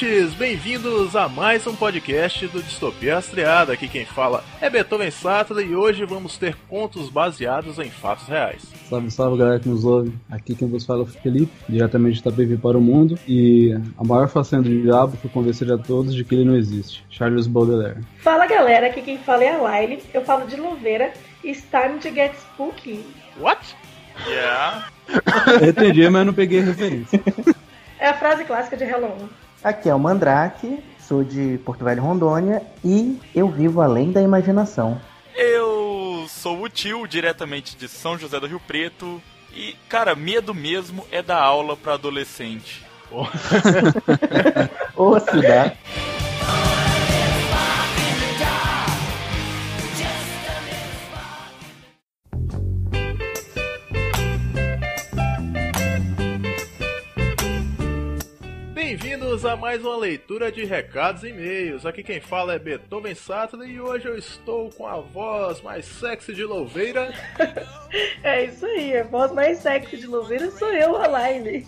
Ouvintes! Bem-vindos a mais um podcast do Distopia Rastreada. Aqui quem fala é Beethoven Sattler e hoje vamos ter contos baseados em fatos reais. Salve, salve galera que nos ouve. Aqui quem vos fala é o Felipe, diretamente de Itapevi para o mundo. E a maior façanha do diabo foi convencer a todos de que ele não existe. Charles Baudelaire. Fala galera, aqui quem fala é a Laile, eu falo de Louveira. It's time to get spooky. What? Yeah. Eu entendi, mas não peguei a referência. É a frase clássica de Halloween. Aqui é o Mandrake, sou de Porto Velho, Rondônia e eu vivo além da imaginação. Eu sou o tio, diretamente de São José do Rio Preto. E, cara, medo mesmo é dar aula pra adolescente. Ô, cidade. Bem-vindos a mais uma leitura de recados e e-mails. Aqui quem fala é Beethoven Sattler e hoje eu estou com a voz mais sexy de Louveira. É isso aí, a voz mais sexy de Louveira sou eu, a Laile.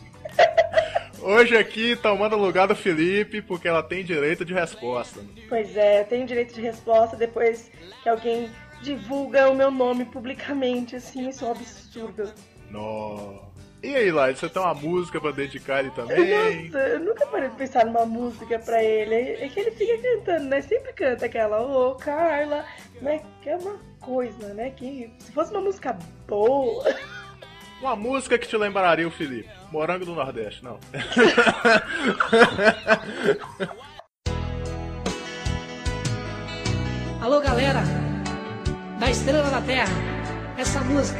Hoje aqui tomando o lugar do Felipe porque ela tem direito de resposta. Pois é, eu tenho direito de resposta depois que alguém divulga o meu nome publicamente, assim, isso é um absurdo. Nó. E aí, Lai, você tem uma música pra dedicar ele também? Nossa, eu nunca parei de pensar numa música pra ele. É que ele fica cantando, né? Sempre canta aquela, ô Carla, né? Que é uma coisa, né? Que se fosse uma música boa. Uma música que te lembraria o Felipe. Morango do Nordeste, não. Alô, galera da Estrela da Terra. Essa música,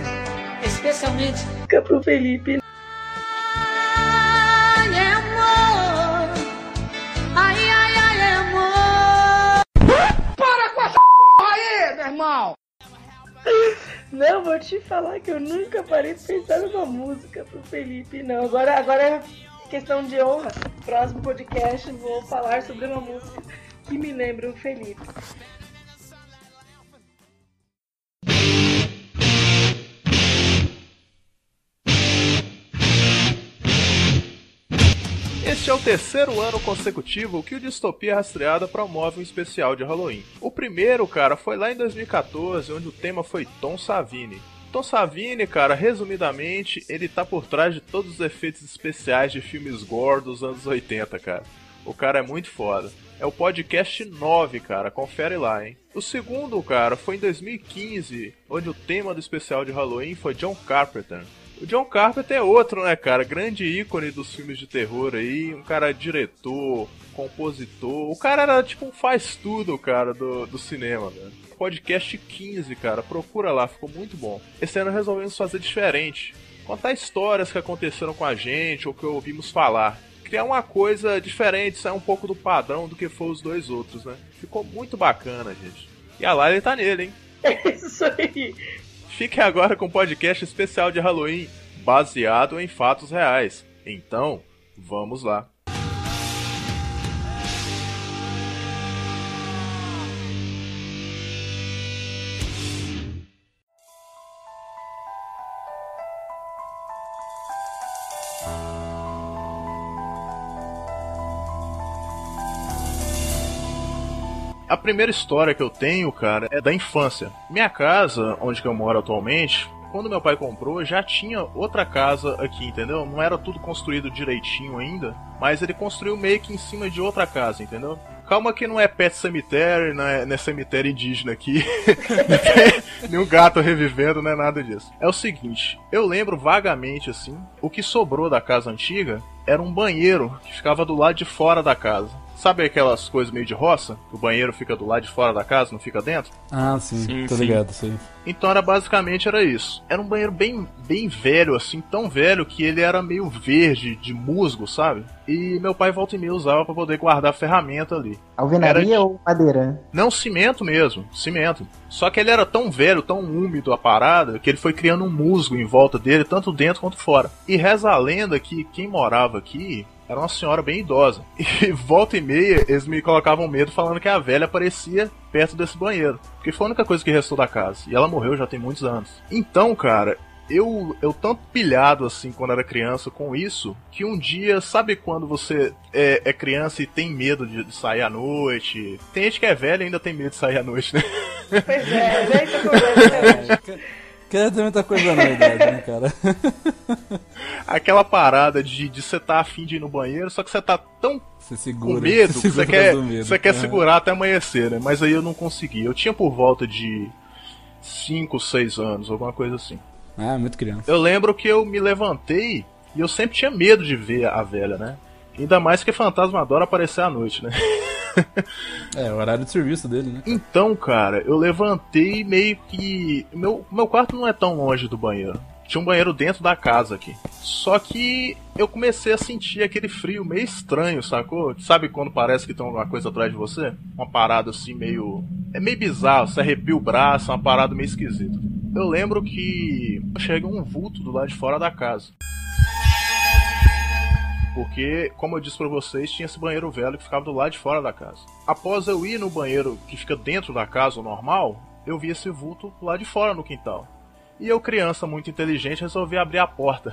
especialmente Fica pro Felipe. Ai, amor. Ai, ai, ai, amor. Para com essa porra aí, meu irmão. Não, vou te falar que eu nunca parei de pensar numa música pro Felipe, não. Agora, agora é questão de honra. Próximo podcast vou falar sobre uma música que me lembra o Felipe. Este é o terceiro ano consecutivo que o Distopia Rastreada promove um especial de Halloween. O primeiro, cara, foi lá em 2014, onde o tema foi Tom Savini. Tom Savini, cara, resumidamente, ele tá por trás de todos os efeitos especiais de filmes gore dos anos 80, cara. O cara é muito foda. É o podcast 9, cara, confere lá, hein. O segundo, cara, foi em 2015, onde o tema do especial de Halloween foi John Carpenter. O John Carpenter é outro, né, cara? Grande ícone dos filmes de terror aí. Um cara diretor, compositor. O cara era tipo um faz-tudo, cara, do, do cinema, velho. Podcast 15, cara. Procura lá, ficou muito bom. Esse ano resolvemos fazer diferente. Contar histórias que aconteceram com a gente ou que ouvimos falar. Criar uma coisa diferente, sair um pouco do padrão do que foram os dois outros, né? Ficou muito bacana, gente. E a Lyle tá nele, hein? É isso aí. Fique agora com o podcast especial de Halloween, baseado em fatos reais. Então, vamos lá. A primeira história que eu tenho, cara, é da infância. Minha casa, onde eu moro atualmente, quando meu pai comprou, já tinha outra casa aqui, entendeu? Não era tudo construído direitinho ainda, mas ele construiu meio que em cima de outra casa, entendeu? Calma que não é pet cemitério, não é, não é cemitério indígena aqui. nenhum gato revivendo, não é nada disso. É o seguinte, eu lembro vagamente assim, o que sobrou da casa antiga era um banheiro que ficava do lado de fora da casa. Sabe aquelas coisas meio de roça? O banheiro fica do lado de fora da casa, não fica dentro? Ah, sim, Sim, tô sim. ligado, isso aí. Então era basicamente era isso. Era um banheiro bem, bem velho, assim, tão velho que ele era meio verde, de musgo, sabe? E meu pai volta e meia usava pra poder guardar ferramenta ali. Alvenaria de- ou madeira? Não, cimento mesmo, cimento. Só que ele era tão velho, tão úmido a parada, que ele foi criando um musgo em volta dele, tanto dentro quanto fora. E reza a lenda que quem morava aqui era uma senhora bem idosa. E volta e meia, eles me colocavam medo falando que a velha aparecia perto desse banheiro. Porque foi a única coisa que restou da casa. E ela morreu já tem muitos anos. Então, cara, eu, eu tanto pilhado assim quando era criança com isso, que um dia, sabe quando você é, é criança e tem medo de, de sair à noite? Tem gente que é velha e ainda tem medo de sair à noite, né? Pois é, né? Quer dizer muita coisa na idade, né, cara? Aquela parada de, você tá afim de ir no banheiro, só que você tá tão Você segura. com medo você que quer, medo. você quer É. segurar até amanhecer, né? Mas aí eu não consegui. Eu tinha por volta de 5, 6 anos, alguma coisa assim. Ah, muito criança. Eu lembro que eu me levantei e eu sempre tinha medo de ver a velha, né? Ainda mais que fantasma adora aparecer à noite, né? É, o horário de serviço dele, né? Então, cara, eu levantei meio que. Meu, meu quarto não é tão longe do banheiro. Tinha um banheiro dentro da casa aqui. Só que eu comecei a sentir aquele frio meio estranho, sacou? Sabe quando parece que tem alguma coisa atrás de você? Uma parada assim meio. É meio bizarro, você arrepia o braço, é uma parada meio esquisita. Eu lembro que chega um vulto do lado de fora da casa. Porque, como eu disse pra vocês, tinha esse banheiro velho que ficava do lado de fora da casa. Após eu ir no banheiro que fica dentro da casa, o normal, eu vi esse vulto lá de fora no quintal. E eu, criança muito inteligente, resolvi abrir a porta.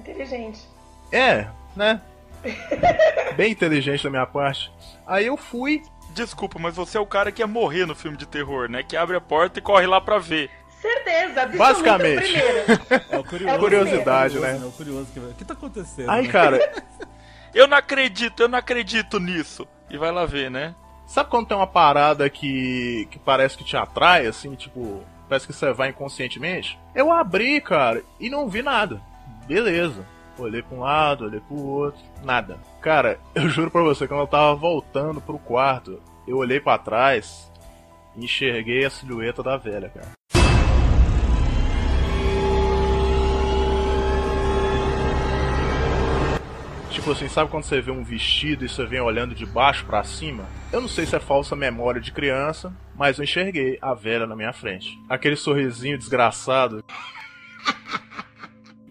Inteligente. É, né? Bem inteligente da minha parte. Aí eu fui. Desculpa, mas você é o cara que ia morrer no filme de terror, né? Que abre a porta e corre lá pra ver. Certeza, Basicamente. É o curioso. É o Curiosidade, né? É o curioso que vai. O que tá acontecendo? Aí, né? cara, Eu não acredito, eu não acredito nisso. E vai lá ver, né? sabe quando tem uma parada que, que parece que te atrai, assim, tipo, parece que você vai inconscientemente? Eu abri, cara, e não vi nada. Beleza. Olhei pra um lado, olhei pro outro, nada. Cara, eu juro pra você, quando eu tava voltando pro quarto, eu olhei pra trás e enxerguei a silhueta da velha, cara. Tipo assim, sabe quando você vê um vestido e você vem olhando de baixo pra cima? Eu não sei se é falsa memória de criança, mas eu enxerguei a velha na minha frente. Aquele sorrisinho desgraçado.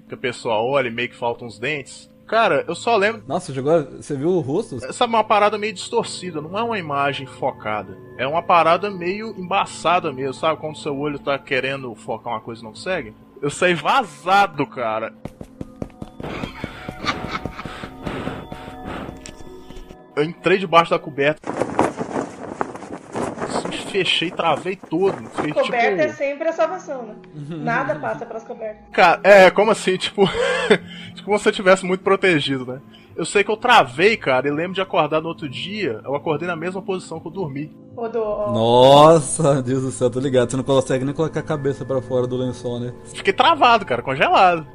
que a pessoa olha e meio que faltam uns dentes. Cara, eu só lembro. Nossa, jogou. Você viu o rosto? Sabe, uma parada meio distorcida, não é uma imagem focada. É uma parada meio embaçada mesmo, sabe? Quando seu olho tá querendo focar uma coisa e não consegue. Eu saí vazado, cara. Eu entrei debaixo da coberta. Fechei, travei todo. Fiquei, Coberta é tipo. sempre a salvação, né? Nada passa pelas cobertas. Cara, é, como assim? Tipo. tipo como se eu tivesse muito protegido, né? Eu sei que eu travei, cara, e lembro de acordar no outro dia. Eu acordei na mesma posição que eu dormi. Nossa, Deus do céu, tô ligado. Você não consegue nem colocar a cabeça pra fora do lençol, né? Fiquei travado, cara, congelado.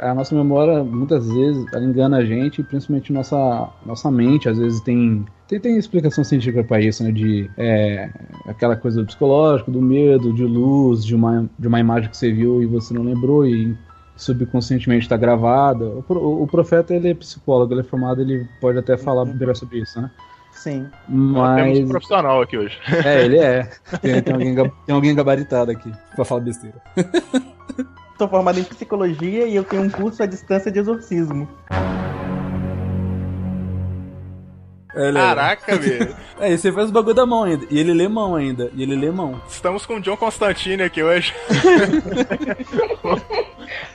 A nossa memória, muitas vezes, ela engana a gente, principalmente nossa, nossa mente, às vezes tem, tem, tem explicação científica para isso, né? De é, aquela coisa do psicológico, do medo, de luz, de uma, de uma imagem que você viu e você não lembrou e subconscientemente está gravada. O, pro- o profeta, ele é psicólogo, ele é formado, ele pode até falar melhor sobre isso, né? Sim. Nós Temos um Mas. profissional aqui hoje. É, ele é. Tem, tem alguém, tem alguém gabaritado aqui pra falar besteira. Sou formado em psicologia e eu tenho um curso à distância de exorcismo. É, ele. Caraca, velho. É, e você faz o bagulho da mão ainda. E ele lê mão ainda. E ele lê mão. Estamos com o John Constantine aqui hoje.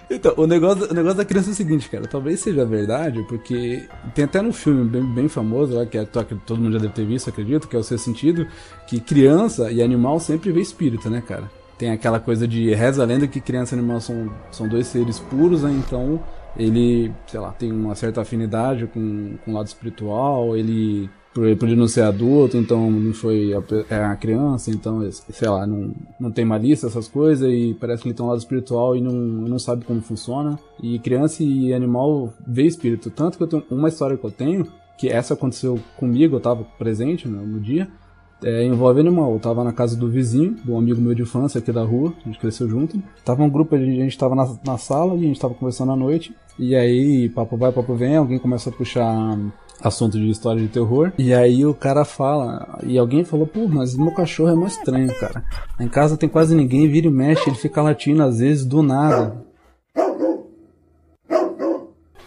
Então, o negócio, o negócio da criança é o seguinte, cara. Talvez seja verdade, porque tem até no filme bem, bem famoso, lá, que, é, que todo mundo já deve ter visto, acredito, que é o Seu Sentido, que criança e animal sempre vê espírito, né, cara? Tem aquela coisa de reza a lenda que criança e animal são, são dois seres puros, né? Então ele, sei lá, tem uma certa afinidade com, com o lado espiritual, ele por ele não ser adulto, então não foi a, é a criança, então, sei lá, não, não tem malícia, essas coisas, e parece que ele tem um lado espiritual e não, não sabe como funciona. E criança e animal vê espírito. Tanto que eu tenho uma história que eu tenho, que essa aconteceu comigo, eu tava presente no, no dia, É, envolve animal. Eu tava na casa do vizinho, um amigo meu de infância aqui da rua, a gente cresceu junto. Tava um grupo, a gente, tava na, na sala a gente tava conversando à noite. E aí, papo vai, papo vem, alguém começa a puxar assunto de história de terror. E aí o cara fala, e alguém falou, pô, mas meu cachorro é mais estranho, cara. Em casa tem quase ninguém, vira e mexe, ele fica latindo às vezes do nada.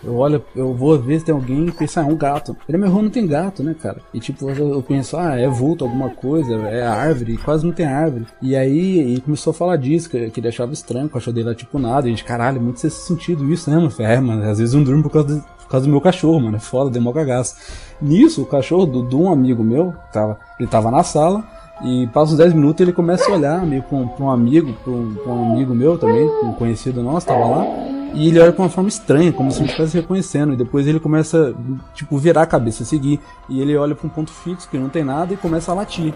Eu olho, eu vou ver se tem alguém e penso, ah, é um gato. Ele é meu rua não tem gato, né, cara? E tipo, eu, penso, ah, é vulto, alguma coisa, é árvore, quase não tem árvore. E aí ele começou a falar disso, que, que ele achava estranho, o cachorro dele tipo nada. E a gente, caralho, muito esse sentido isso, né, mano? É, mano, às vezes eu não durmo por causa, do, por causa do meu cachorro, mano. É foda, deu mó cagaço. Nisso, o cachorro do, de um amigo meu, tava, ele tava na sala, e passa uns 10 minutos ele começa a olhar meio pra um, pra um amigo, pra um, pra um amigo meu também, um conhecido nosso, tava lá. E ele olha com uma forma estranha, como se não estivesse reconhecendo. E depois ele começa, tipo, virar a cabeça, seguir. E ele olha pra um ponto fixo que não tem nada e começa a latir.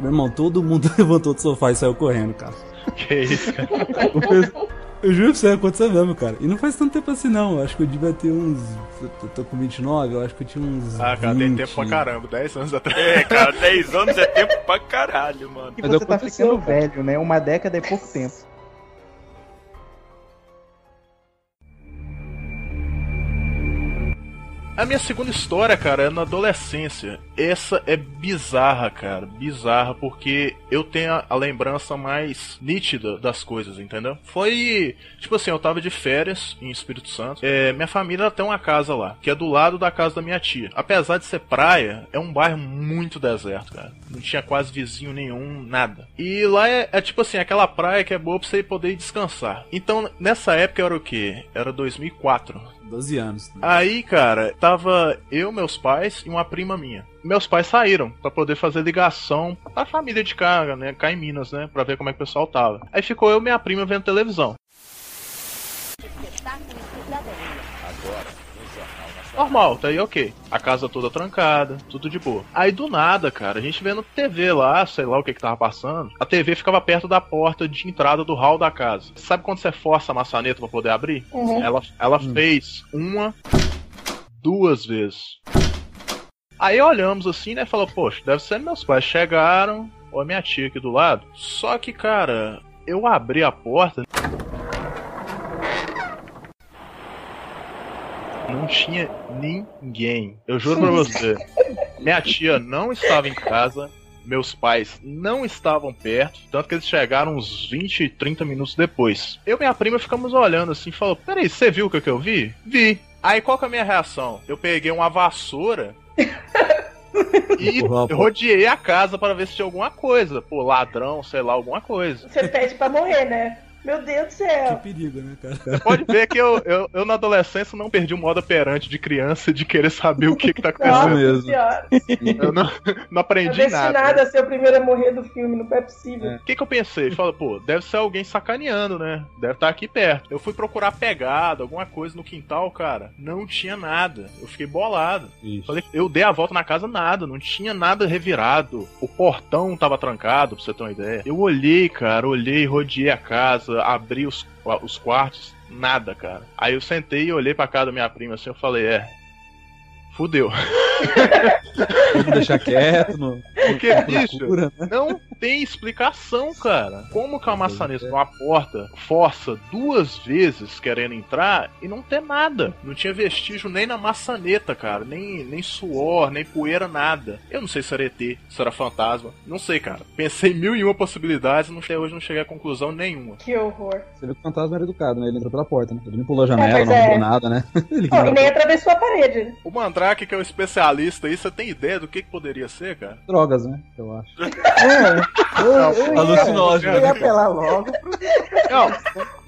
Meu irmão, todo mundo levantou do sofá e saiu correndo, cara. Que isso, cara. Eu juro pra você, aconteceu mesmo, cara. E não faz tanto tempo assim, não. Eu acho que eu devia ter uns. Eu tô com 29, eu acho que eu tinha uns. Ah, cara, 20. tem tempo pra caramba, 10 anos atrás. É, cara, 10 anos é tempo pra caralho, mano. E Mas você tá ficando velho, né? Uma década é pouco tempo. A minha segunda história, cara, é na adolescência. Essa é bizarra, cara. Bizarra, porque eu tenho a, a lembrança mais nítida das coisas, entendeu? Foi. Tipo assim, eu tava de férias em Espírito Santo. É, minha família tem uma casa lá, que é do lado da casa da minha tia. Apesar de ser praia, é um bairro muito deserto, cara. Não tinha quase vizinho nenhum, nada. E lá é, é tipo assim, aquela praia que é boa pra você poder descansar. Então, nessa época era o quê? Era 2004. 12 anos. Aí, cara, tava eu, meus pais e uma prima minha. Meus pais saíram pra poder fazer ligação pra família de cá, né, cá em Minas, né, Pra ver como é que o pessoal tava. Aí ficou eu e minha prima vendo televisão. Normal, tá aí ok. A casa toda trancada, tudo de boa. Aí do nada, cara, a gente vendo TV lá, sei lá o que que tava passando. A TV ficava perto da porta de entrada do hall da casa. Sabe quando você força a maçaneta pra poder abrir? Uhum. Ela, ela fez uma, duas vezes. Aí olhamos assim, né? Falou, poxa, deve ser meus pais chegaram, ou a minha tia aqui do lado. Só que, cara, eu abri a porta. Não tinha ninguém. Eu juro pra você. Minha tia não estava em casa. Meus pais não estavam perto, tanto que eles chegaram uns 20, 30 minutos depois. Eu e minha prima ficamos olhando assim e falou: Peraí, você viu o que, que eu vi? Vi. Aí qual que é a minha reação? Eu peguei uma vassoura e rodeei a casa para ver se tinha alguma coisa. Pô, ladrão, sei lá, alguma coisa. Você pede pra morrer, né? Meu Deus do Que céu. perigo, né, cara? Você pode ver que eu, eu, eu na adolescência não perdi o modo operante de criança de querer saber o que, que tá Nossa acontecendo. mesmo. senhora. Eu não, não É aprendi destinado nada. a ser o primeiro a morrer do filme, não é possível. O que, que eu pensei? Fala, pô, deve ser alguém sacaneando, né? Deve estar aqui perto. Eu fui procurar pegada, alguma coisa no quintal, cara. Não tinha nada. Eu fiquei bolado. Ixi. Falei, eu dei a volta na casa, nada. Não tinha nada revirado. O portão tava trancado, pra você ter uma ideia. Eu olhei, cara, olhei, rodeei a casa, abri os, os quartos. Nada, cara. Aí eu sentei e olhei pra casa da minha prima assim, eu falei, é. Fudeu. Vamos deixar quieto, não. Porque, bicho, procura, né? não tem explicação, cara. Como que a maçaneta de uma porta força duas vezes querendo entrar e não tem nada? Não tinha vestígio nem na maçaneta, cara. Nem, nem suor, nem poeira, nada. Eu não sei se era ET, se era fantasma. Não sei, cara. Pensei em mil e uma possibilidades e não- até hoje não cheguei a conclusão nenhuma. Que horror. Você viu que o fantasma era educado, né? Ele entrou pela porta, né? Ele não pulou a janela, mas não é. nada, né? Ele e nem atravessou a parede. O Mandrake, que é o especialista aí, você tem ideia do que, que poderia ser, cara? drogas, né? Eu acho. É, eu, eu, ia, Alucinógeno, eu ia né? apelar logo pro Não,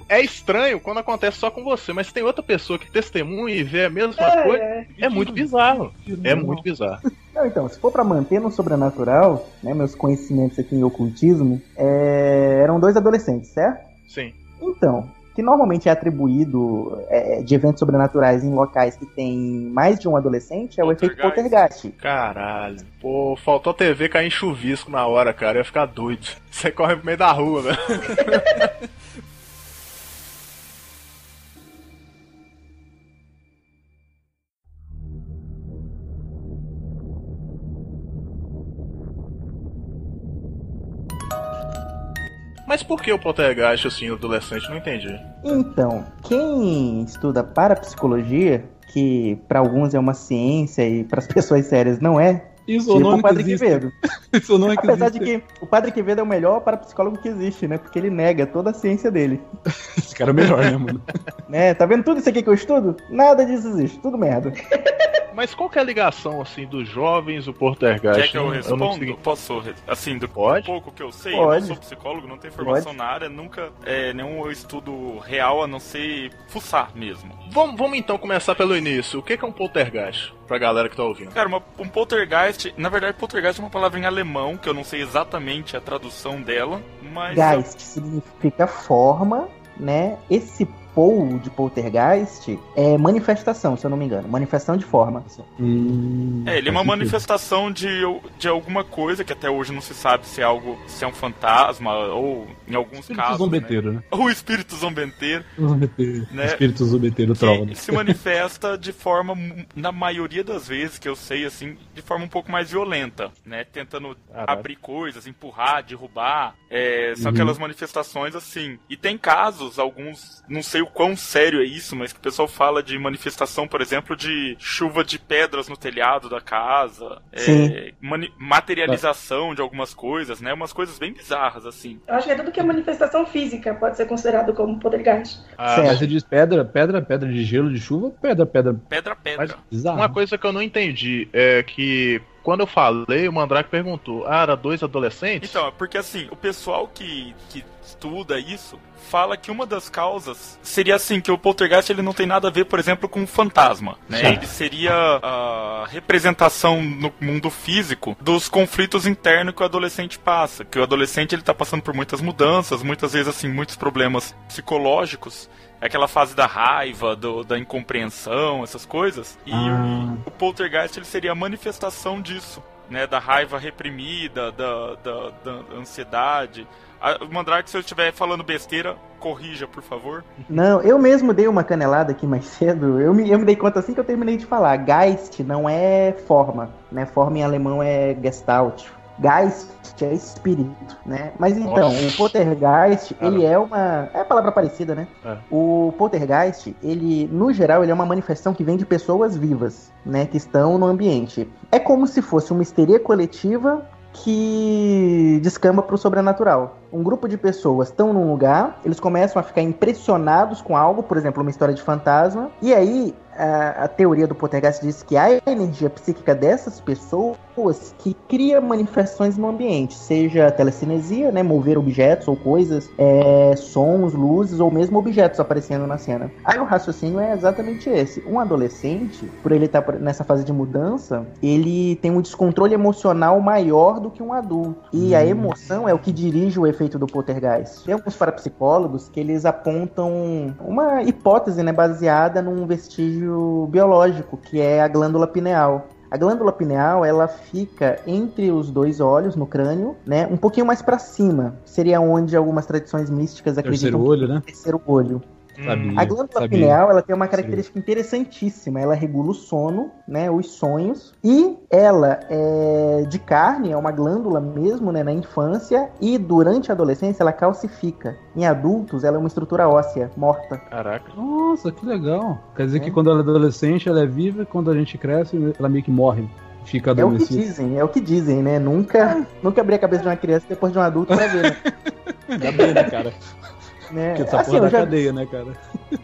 é estranho quando acontece só com você, mas tem outra pessoa que testemunha e vê a mesma É, coisa. é. É muito bizarro. É muito bizarro. Não, então, se for pra manter no sobrenatural, né, meus conhecimentos aqui em ocultismo, é, eram dois adolescentes, certo? Sim. Então, que normalmente é atribuído é, de eventos sobrenaturais em locais que tem mais de um adolescente é o efeito poltergeist. Caralho. Pô, faltou TV cair em chuvisco na hora, cara. Eu ia ficar doido. Você corre pro meio da rua, velho. Mas por que o poltergeist, assim, o adolescente? Não entendi. Então, quem estuda parapsicologia, que para alguns é uma ciência e para as pessoas sérias não é, Isso ou tipo não o Padre. Quevedo. Isso ou não é que Apesar de que o Padre Quevedo é o melhor parapsicólogo que existe, né? Porque ele nega toda a ciência dele. Esse cara é o melhor, né, mano? Né? Tá vendo tudo isso aqui que eu estudo? Nada disso existe, tudo merda. Mas qual que é a ligação, assim, dos jovens, o poltergeist? Quer que eu Não- respondo? não consegui- Posso, assim, do Pode? pouco que eu sei, Pode. eu não sou psicólogo, não tenho formação Pode. na área, nunca é, nenhum estudo real a não ser fuçar mesmo. Vamos, vamos então começar pelo início. O que que é um poltergeist? Pra galera que tá ouvindo. Cara, uma- um poltergeist, na verdade, poltergeist é uma palavra em alemão, que eu não sei exatamente a tradução dela, mas. Geist significa forma, né? Esse pou de poltergeist é manifestação, se eu não me engano. Manifestação de forma. Hum, É, ele é uma manifestação de, de alguma coisa que até hoje não se sabe se é algo, se é um fantasma ou em alguns Espírito casos. zombeteiro, né? Né? O espírito zombeteiro. Zombeteiro. Né? Espírito zombeteiro troll. que se manifesta de forma, na maioria das vezes que eu sei, assim, de forma um pouco mais violenta, né? Tentando Caraca. abrir coisas, empurrar, derrubar. É, são Uhum. aquelas manifestações assim. E tem casos, alguns, não sei o quão sério é isso, mas que o pessoal fala de manifestação, por exemplo, de chuva de pedras no telhado da casa. é, Sim. materialização de algumas coisas, né? Umas coisas bem bizarras, assim. Eu acho que é tudo que é manifestação física pode ser considerado como poltergeist. Ah. Mas você diz pedra, pedra, pedra de gelo, de chuva, pedra, pedra. Pedra, pedra. Uma coisa que eu não entendi é que quando eu falei, o Mandrake perguntou: Ah, era dois adolescentes? Então, é porque assim, o pessoal que, que estuda isso fala que uma das causas seria assim, que o poltergeist ele não tem nada a ver, por exemplo, com o fantasma, né? Sim. Ele seria a representação no mundo físico dos conflitos internos que o adolescente passa, que o adolescente ele tá passando por muitas mudanças, muitas vezes assim, muitos problemas psicológicos, é aquela fase da raiva, do- da incompreensão, essas coisas. E Ah. o, o poltergeist ele seria a manifestação disso, né? Da raiva reprimida, da, da, da ansiedade. Mandrake, se eu estiver falando besteira, corrija, por favor. Não, eu mesmo dei uma canelada aqui mais cedo. Eu me, eu me dei conta assim que eu terminei de falar. Geist não é forma, né? Forma em alemão é Gestalt. Geist é espírito, né? Mas então, Nossa. o poltergeist, Cara. ele é uma... É a palavra parecida, né? É. O poltergeist, ele, no geral, ele é uma manifestação que vem de pessoas vivas, né? Que estão no ambiente. É como se fosse uma histeria coletiva que descamba para o sobrenatural. Um grupo de pessoas estão num lugar, eles começam a ficar impressionados com algo, por exemplo, uma história de fantasma, e aí a, a teoria do poltergeist diz que a energia psíquica dessas pessoas que cria manifestações no ambiente, seja telecinesia, né, mover objetos ou coisas, é, sons, luzes ou mesmo objetos aparecendo na cena. Aí o raciocínio é exatamente esse. Um adolescente, por ele estar nessa fase de mudança, ele tem um descontrole emocional maior do que um adulto. E a emoção é o que dirige o efeito do poltergeist. Tem alguns parapsicólogos que eles apontam uma hipótese né, baseada num vestígio biológico, que é a glândula pineal. A glândula pineal, ela fica entre os dois olhos, no crânio, né? Um pouquinho mais para cima. Seria onde algumas tradições místicas Terceiro acreditam olho, né? é o terceiro olho. Sabia, A glândula sabia. pineal, ela tem uma característica interessantíssima. Ela regula o sono, né, os sonhos, e ela é de carne, é uma glândula mesmo, né, na infância, e durante a adolescência ela calcifica. Em adultos, ela é uma estrutura óssea morta. Caraca. Nossa, que legal. Quer dizer É. que quando ela é adolescente, ela é viva e quando a gente cresce, ela meio que morre. Fica É o que dizem, é o que dizem, né? Nunca, nunca abri a cabeça de uma criança depois de um adulto pra ver, né? Ainda bem, né, cara? Né? Porque essa Assim, porra eu da já- cadeia, né, cara?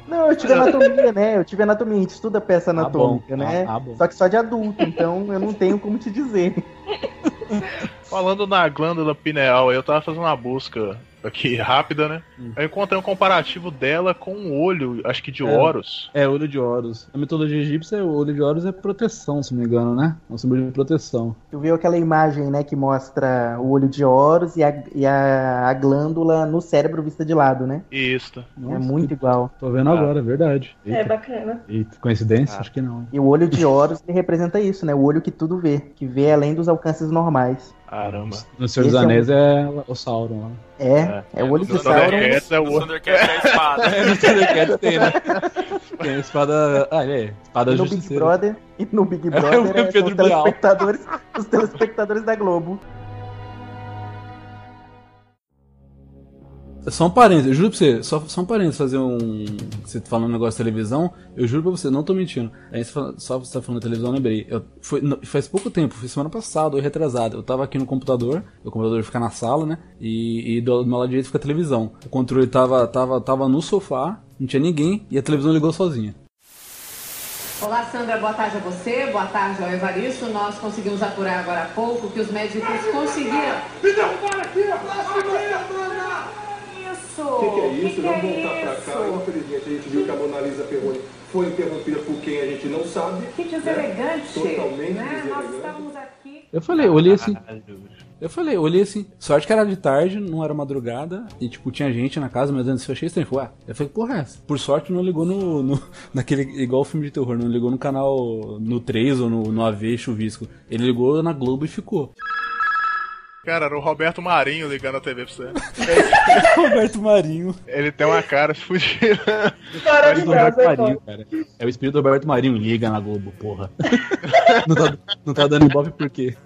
Não, eu tive anatomia, né? Eu tive anatomia, a gente estuda peça Ah, bom. anatômica, né? Ah, ah. Só que só de adulto, então eu não tenho como te dizer. Falando na glândula pineal, eu tava fazendo uma busca aqui rápida, né? Hum. Eu encontrei um comparativo dela com o olho, acho que de É. Horus. É, olho de Horus. Na mitologia egípcia, o olho de Horus é proteção, se não me engano, né? É um símbolo de proteção. Tu viu aquela imagem, né, que mostra o olho de Horus e a, e a, a glândula no cérebro vista de lado, né? Isso. Nossa, é muito que- igual. Tô vendo agora, é verdade. É Eita, bacana. eita, coincidência? Ah. Acho que não. E o olho de Horus ele representa isso, né? O olho que tudo vê, que vê além dos alcances normais. Caramba. No Senhor dos é um- Anéis é o Sauron lá. É, é, o olho de no Sauron. Thundercats é o outro. Thundercats é a espada. É, no Thundercats tem, né? Tem a espada. Ah, é. Espada E no Big. Brother, e no Big É, Brother é, são Pedro os telespectadores, os telespectadores da Globo. Só um parênteses, eu juro pra você, só, só um parênteses fazer um. Você falando um negócio de televisão, eu juro pra você, não tô mentindo. Aí você fala- só você tá falando de televisão, eu lembrei. Eu, foi, não, faz pouco tempo, foi semana passada, ou retrasada. Eu tava aqui no computador, o computador fica na sala, né? E, e do, do meu lado direito fica a televisão. O controle tava, tava, tava no sofá, não tinha ninguém, e a televisão ligou sozinha. Olá, Sandra, boa tarde a você, boa tarde ao Evaristo. Nós conseguimos apurar agora há pouco que os médicos conseguiram. Me derrubaram aqui, ó! Isso! O que, que é isso? Que que Vamos é voltar pra cá. isso? Infelizmente, a gente viu que a Mona Lisa Perrone foi interrompida por quem a gente não sabe. Que né? deselegante! Totalmente né? Nós deselegante. estávamos aqui. Eu falei, eu olhei assim. Eu falei, olhei assim. Sorte que era de tarde, não era madrugada. E tipo, tinha gente na casa, mas antes eu achei estranho. Ué, eu falei, porra, é essa? Por sorte não ligou no. no- naquele. Igual o filme de terror, não ligou no canal. No 3 ou no, no AV Chuvisco. Ele ligou na Globo e ficou. Cara, era o Roberto Marinho ligando a TV pra você. Roberto Marinho. Ele tem uma cara fugida. Roberto Maravilhosa, Marinho, cara. É o espírito do Roberto Marinho, liga na Globo, porra. não, tá, não tá dando ibope por quê?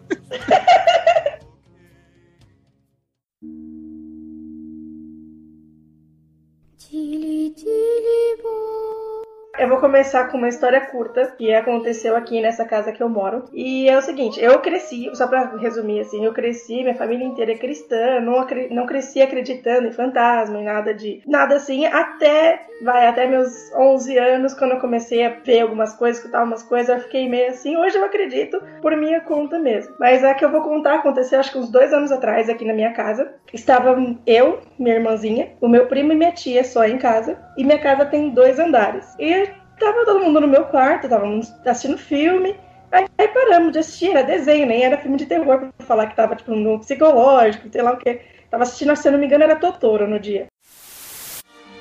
Eu vou começar com uma história curta que aconteceu aqui nessa casa que eu moro. E é o seguinte, eu cresci, só pra resumir assim, eu cresci, minha família inteira é cristã, não, não cresci acreditando em fantasma, em nada de nada assim, até vai até meus 11 anos, quando eu comecei a ver algumas coisas, escutar umas coisas, eu fiquei meio assim, hoje eu acredito por minha conta mesmo. Mas a que eu vou contar aconteceu acho que uns dois anos atrás aqui na minha casa. Estava eu, minha irmãzinha, o meu primo e minha tia só em casa, e minha casa tem dois andares. E Tava todo mundo no meu quarto, estávamos assistindo filme. Aí, aí paramos de assistir, era desenho, nem era filme de terror pra falar que tava tipo no psicológico, sei lá o que. Tava assistindo, se eu não me engano, era Totoro no dia.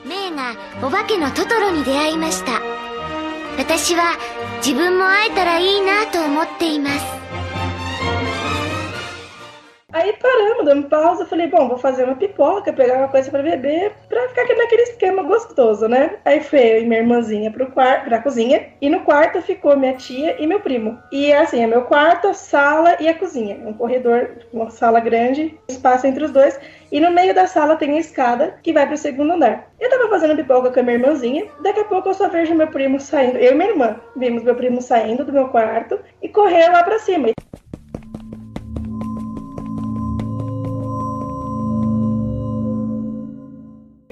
メイがお化けのトトロに出会いました私は自分も会えたらいいなと思っています Aí paramos, damos pausa, falei, bom, vou fazer uma pipoca, pegar uma coisa pra beber, pra ficar naquele esquema gostoso, né? Aí foi eu e minha irmãzinha pro quarto, pra cozinha, e no quarto ficou minha tia e meu primo. E assim, é meu quarto, a sala e a cozinha. Um corredor, uma sala grande, espaço entre os dois, e no meio da sala tem a escada que vai pro segundo andar. Eu tava fazendo pipoca com a minha irmãzinha, daqui a pouco eu só vejo meu primo saindo, eu e minha irmã, vimos meu primo saindo do meu quarto e correu lá pra cima.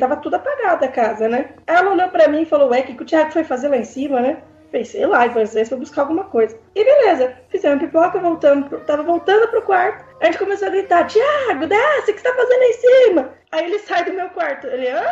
Tava tudo apagado a casa, né? Ela olhou pra mim e falou, ué, o que, que o Thiago foi fazer lá em cima, né? Falei, sei lá, às vezes foi buscar alguma coisa. E beleza, fizemos pipoca, voltamos, pro- tava voltando pro quarto. A gente começou a gritar, Thiago, desce, o que você tá fazendo aí em cima? Aí ele sai do meu quarto. Ele, hã?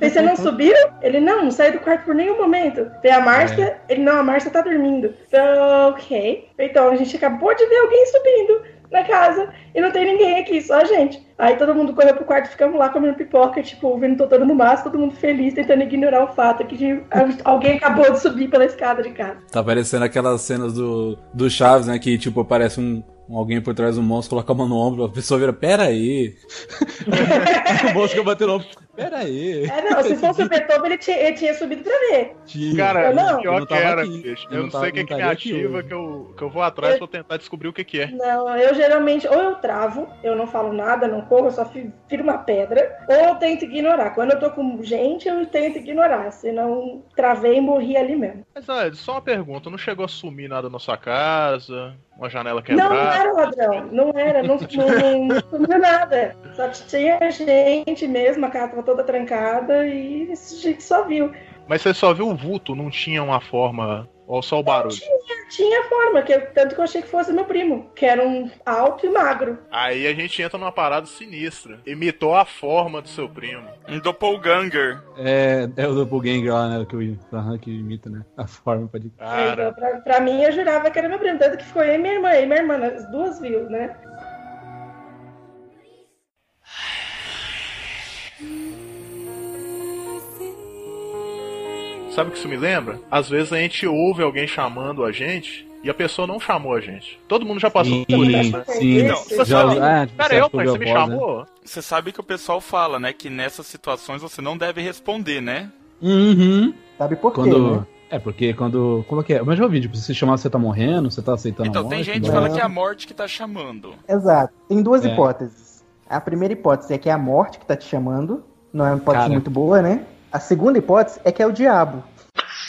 Você não subiu? Ele, não, não saí do quarto por nenhum momento. Falei, a Márcia? Ele, não, a Márcia tá dormindo. Falei, ok. Então, a gente acabou de ver alguém subindo na casa e não tem ninguém aqui, só a gente. Aí todo mundo correu pro quarto, ficamos lá comendo pipoca, tipo, ouvindo Totoro no máximo, todo mundo feliz, tentando ignorar o fato que de- alguém acabou de subir pela escada de casa. Tá parecendo aquelas cenas do, do Chaves, né? Que tipo, aparece um, um alguém por trás do monstro, coloca a mão no ombro, a pessoa vira, pera aí. o monstro que bateu no ombro, pera aí. É, não, se fosse o Beethoven, ele tinha, ele tinha subido pra ver. Tio, Cara, Eu não. eu pior não que era, aqui. bicho. Eu Eu não não tava- sei o que, não que me aqui ativa que eu, que eu vou atrás Eu- pra tentar descobrir o que, que é. Não, eu geralmente, ou eu travo, eu não falo nada, não corro, eu só viro uma pedra, ou eu tento ignorar. Quando eu tô com gente, eu tento ignorar, senão travei e morri ali mesmo. Mas olha, só uma pergunta, não chegou a sumir nada na sua casa? Uma janela Não, não quebrada? era ladrão, não era, não, não, não sumiu nada. Só tinha gente mesmo, a casa tava toda trancada e esse gente só viu. Mas você só viu o vulto, não tinha uma forma. Ou só o barulho? Tinha forma, que eu- tanto que eu achei que fosse meu primo, que era um alto e magro. Aí a gente entra numa parada sinistra. Imitou a forma do seu primo. Um doppelganger. É, é o Doppelganger lá, né? Que, eu, que imita, né? A forma pode. Cara, Então, pra, pra mim, eu jurava que era meu primo, tanto que ficou eu e minha irmã, e minha irmã, as duas viu, né? Sabe o que isso me lembra? Às vezes a gente ouve alguém chamando a gente e a pessoa não chamou a gente. Todo mundo já passou por isso, né? sim. Você Já, sabe- Cara, você eu, pai, a você me voz, né? chamou? Você sabe que o pessoal fala, né? Que nessas situações você não deve responder, né? Uhum. Sabe por quê, Quando. né? É, porque quando. Como é que é? Mas já ouvi, tipo, se você chamar você tá morrendo, você tá aceitando a Então, morte. tem gente que né? fala que é a morte que tá chamando. Exato. Tem duas É. hipóteses. A primeira hipótese é que é a morte que tá te chamando. Não é uma hipótese Cara. muito boa, né? A segunda hipótese é que é o diabo.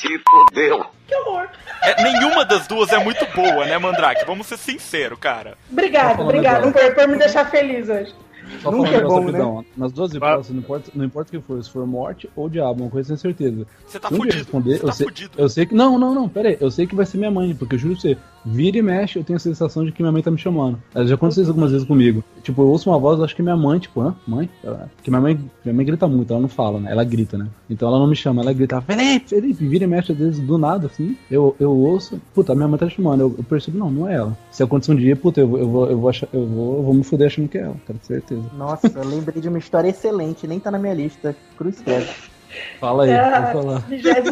Se fodeu. Que horror. É, nenhuma das duas é muito boa, né, Mandrake? Vamos ser sinceros, cara. Obrigado, obrigado por, por me deixar feliz hoje. Só Nunca falando é bom, rapidão, Nas duas hipóteses, não importa, não importa o que for, se for morte ou diabo, uma coisa sem certeza. Você tá um fudido. responder, Você eu, tá sei, fudido. eu sei que. Não, não, não, pera aí. Eu sei que vai ser minha mãe, porque eu juro pra você, vira e mexe, eu tenho a sensação de que minha mãe tá me chamando. Já aconteceu isso algumas vezes comigo. Tipo, eu ouço uma voz, acho que minha mãe, tipo, hã? Mãe? Porque minha mãe, minha mãe grita muito, ela não fala, né? Ela grita, né? Então ela não me chama, ela grita, Felipe, Felipe, vira e mexe, às vezes, do nada, assim. Eu, eu ouço, puta, minha mãe tá chamando, eu, eu percebo, não, não é ela. Se acontecer um dia, puta, eu, vou- eu, vou, eu, vou, achar, eu, vou, eu vou me fuder achando que é ela, cara, certeza. Nossa, eu lembrei de uma história excelente, nem tá na minha lista. Cruz credo. Fala aí, Ah, pode falar. 28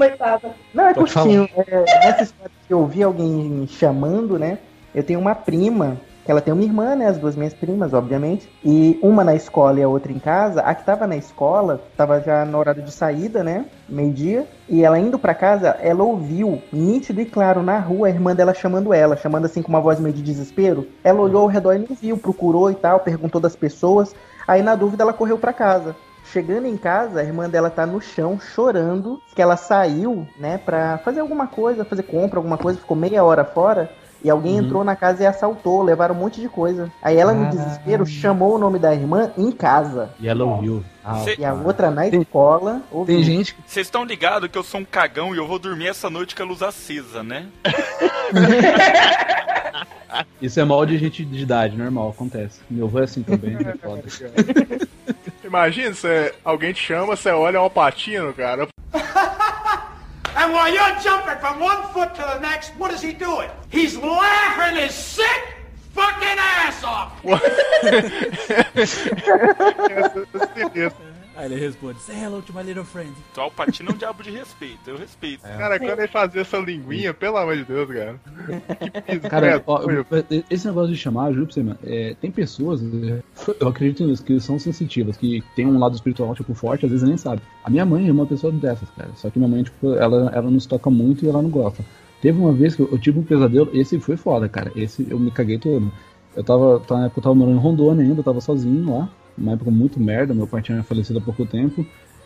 Não, é Pode curtinho. É, nessa história que eu ouvi alguém chamando, né? Eu tenho uma prima, que ela tem uma irmã, né? As duas minhas primas, obviamente. E uma na escola e a outra em casa. A que tava na escola, tava já no horário de saída, né? Meio-dia. E ela indo pra casa, ela ouviu, nítido e claro, na rua, a irmã dela chamando ela, chamando assim com uma voz meio de desespero. Ela olhou ao redor e não viu, procurou e tal, perguntou das pessoas. Aí, na dúvida, ela correu pra casa. Chegando em casa, a irmã dela tá no chão chorando, que ela saiu, né, pra fazer alguma coisa, fazer compra, alguma coisa, ficou meia hora fora. E alguém Uhum. entrou na casa e assaltou, levaram um monte de coisa. Aí ela, no desespero, chamou o nome da irmã em casa. E ela ouviu. Ah, Cê- E a outra na Tem- escola ouviu. Tem gente que. Vocês estão ligados que eu sou um cagão e eu vou dormir essa noite com a luz acesa, né? Isso é mal de gente de idade, normal, acontece. Meu avô é assim também, é foda. Imagina, você, alguém te chama, você olha é um patino, cara. And while you're jumping from one foot to the next, what is he doing? He's laughing his sick fucking ass off. Aí ele responde, say hello to my little friend. Então, o Patino é um diabo de respeito, eu respeito. Cara, quando ele fazia essa linguinha, pelo amor de Deus, cara. Que Cara, ó, foi. esse negócio de chamar, eu juro pra você, mano, é, tem pessoas, é, eu acredito nisso, que são sensitivas, que tem um lado espiritual, tipo, forte, às vezes nem sabe. A minha mãe é uma pessoa dessas, cara. Só que minha mãe, tipo, ela, ela nos toca muito e ela não gosta. Teve uma vez que eu, eu tive um pesadelo, esse foi foda, cara. Esse eu me caguei todo. Eu tava, tava na época eu tava morando em Rondônia ainda, eu tava sozinho lá, uma época muito merda, meu pai tinha falecido há pouco tempo.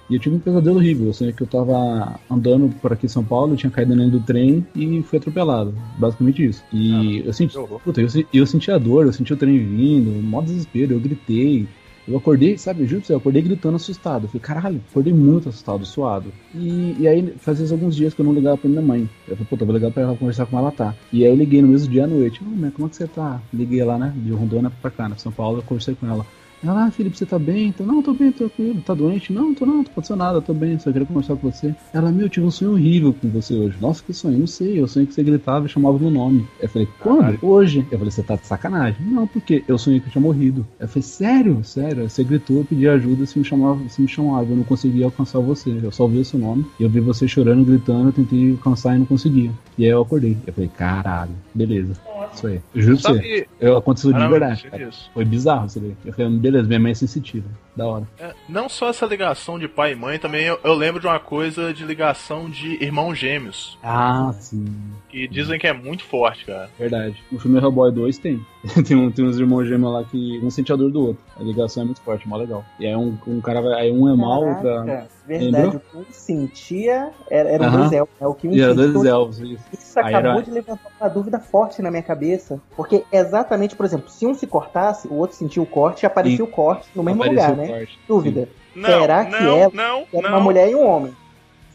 E eu tive um pesadelo horrível. Eu sei que eu tava andando por aqui em São Paulo, tinha caído dentro do trem e fui atropelado. Basicamente isso. E eu senti. Puta, eu, eu senti a dor, eu senti o trem vindo, mó desespero, eu gritei. Eu acordei, sabe, juro pra você, eu acordei gritando assustado. Eu falei, caralho, acordei muito assustado, suado. E, e aí, fazia alguns dias que eu não ligava pra minha mãe. Eu falei, puta, vou ligar pra ela conversar com ela, tá. E aí eu liguei no mesmo dia à noite. Ô, mãe, como é que você tá? Liguei lá, né, de Rondônia pra cá, né, São Paulo, eu conversei com ela. Ela, ah, Felipe, você tá bem? Então, não, tô bem, tranquilo. Tá doente? Não, tô não, não aconteceu nada, tô bem, só queria conversar com você. Ela, meu, eu tive um sonho horrível com você hoje. Nossa, que sonho? Não sei, eu sonhei que você gritava e chamava meu nome. Eu falei, quando? Hoje. Eu falei, você tá de sacanagem? Não, porque eu sonhei que eu tinha morrido. Eu falei, sério? Sério? Você gritou, eu pedi ajuda, você me chamava, você me chamava, eu não conseguia alcançar você. Eu só ouvi o seu nome, e eu vi você chorando, gritando, eu tentei alcançar e não conseguia. E aí eu acordei. Eu falei, caralho, beleza. Isso aí. Eu juro pra você. Eu, aconteceu de verdade. Foi bizarro isso daí. Eu falei, beleza, minha mãe é sensitiva. Da hora. É, não só essa ligação de pai e mãe, também eu, eu lembro de uma coisa de ligação de irmãos gêmeos. Ah, sim. Que dizem que é muito forte, cara. Verdade. No filme Hellboy 2 tem. tem, um, tem uns irmãos gêmeos lá que um sente a dor do outro. A ligação é muito forte, mó legal. E aí um, um cara vai. Aí um é mal, Caraca, outra. Verdade, Lembrou? o que eu sentia era, eram Aham. dois elfos. né? O que me E era dois elfos. Isso, Isso Aí acabou era- de levantar uma dúvida forte na minha cabeça. Porque exatamente, por exemplo, se um se cortasse, o outro sentia o corte e aparecia Sim. o corte no mesmo Apareceu lugar, o né? corte, Dúvida. Não, Será que não, ela não, era não. uma mulher e um homem?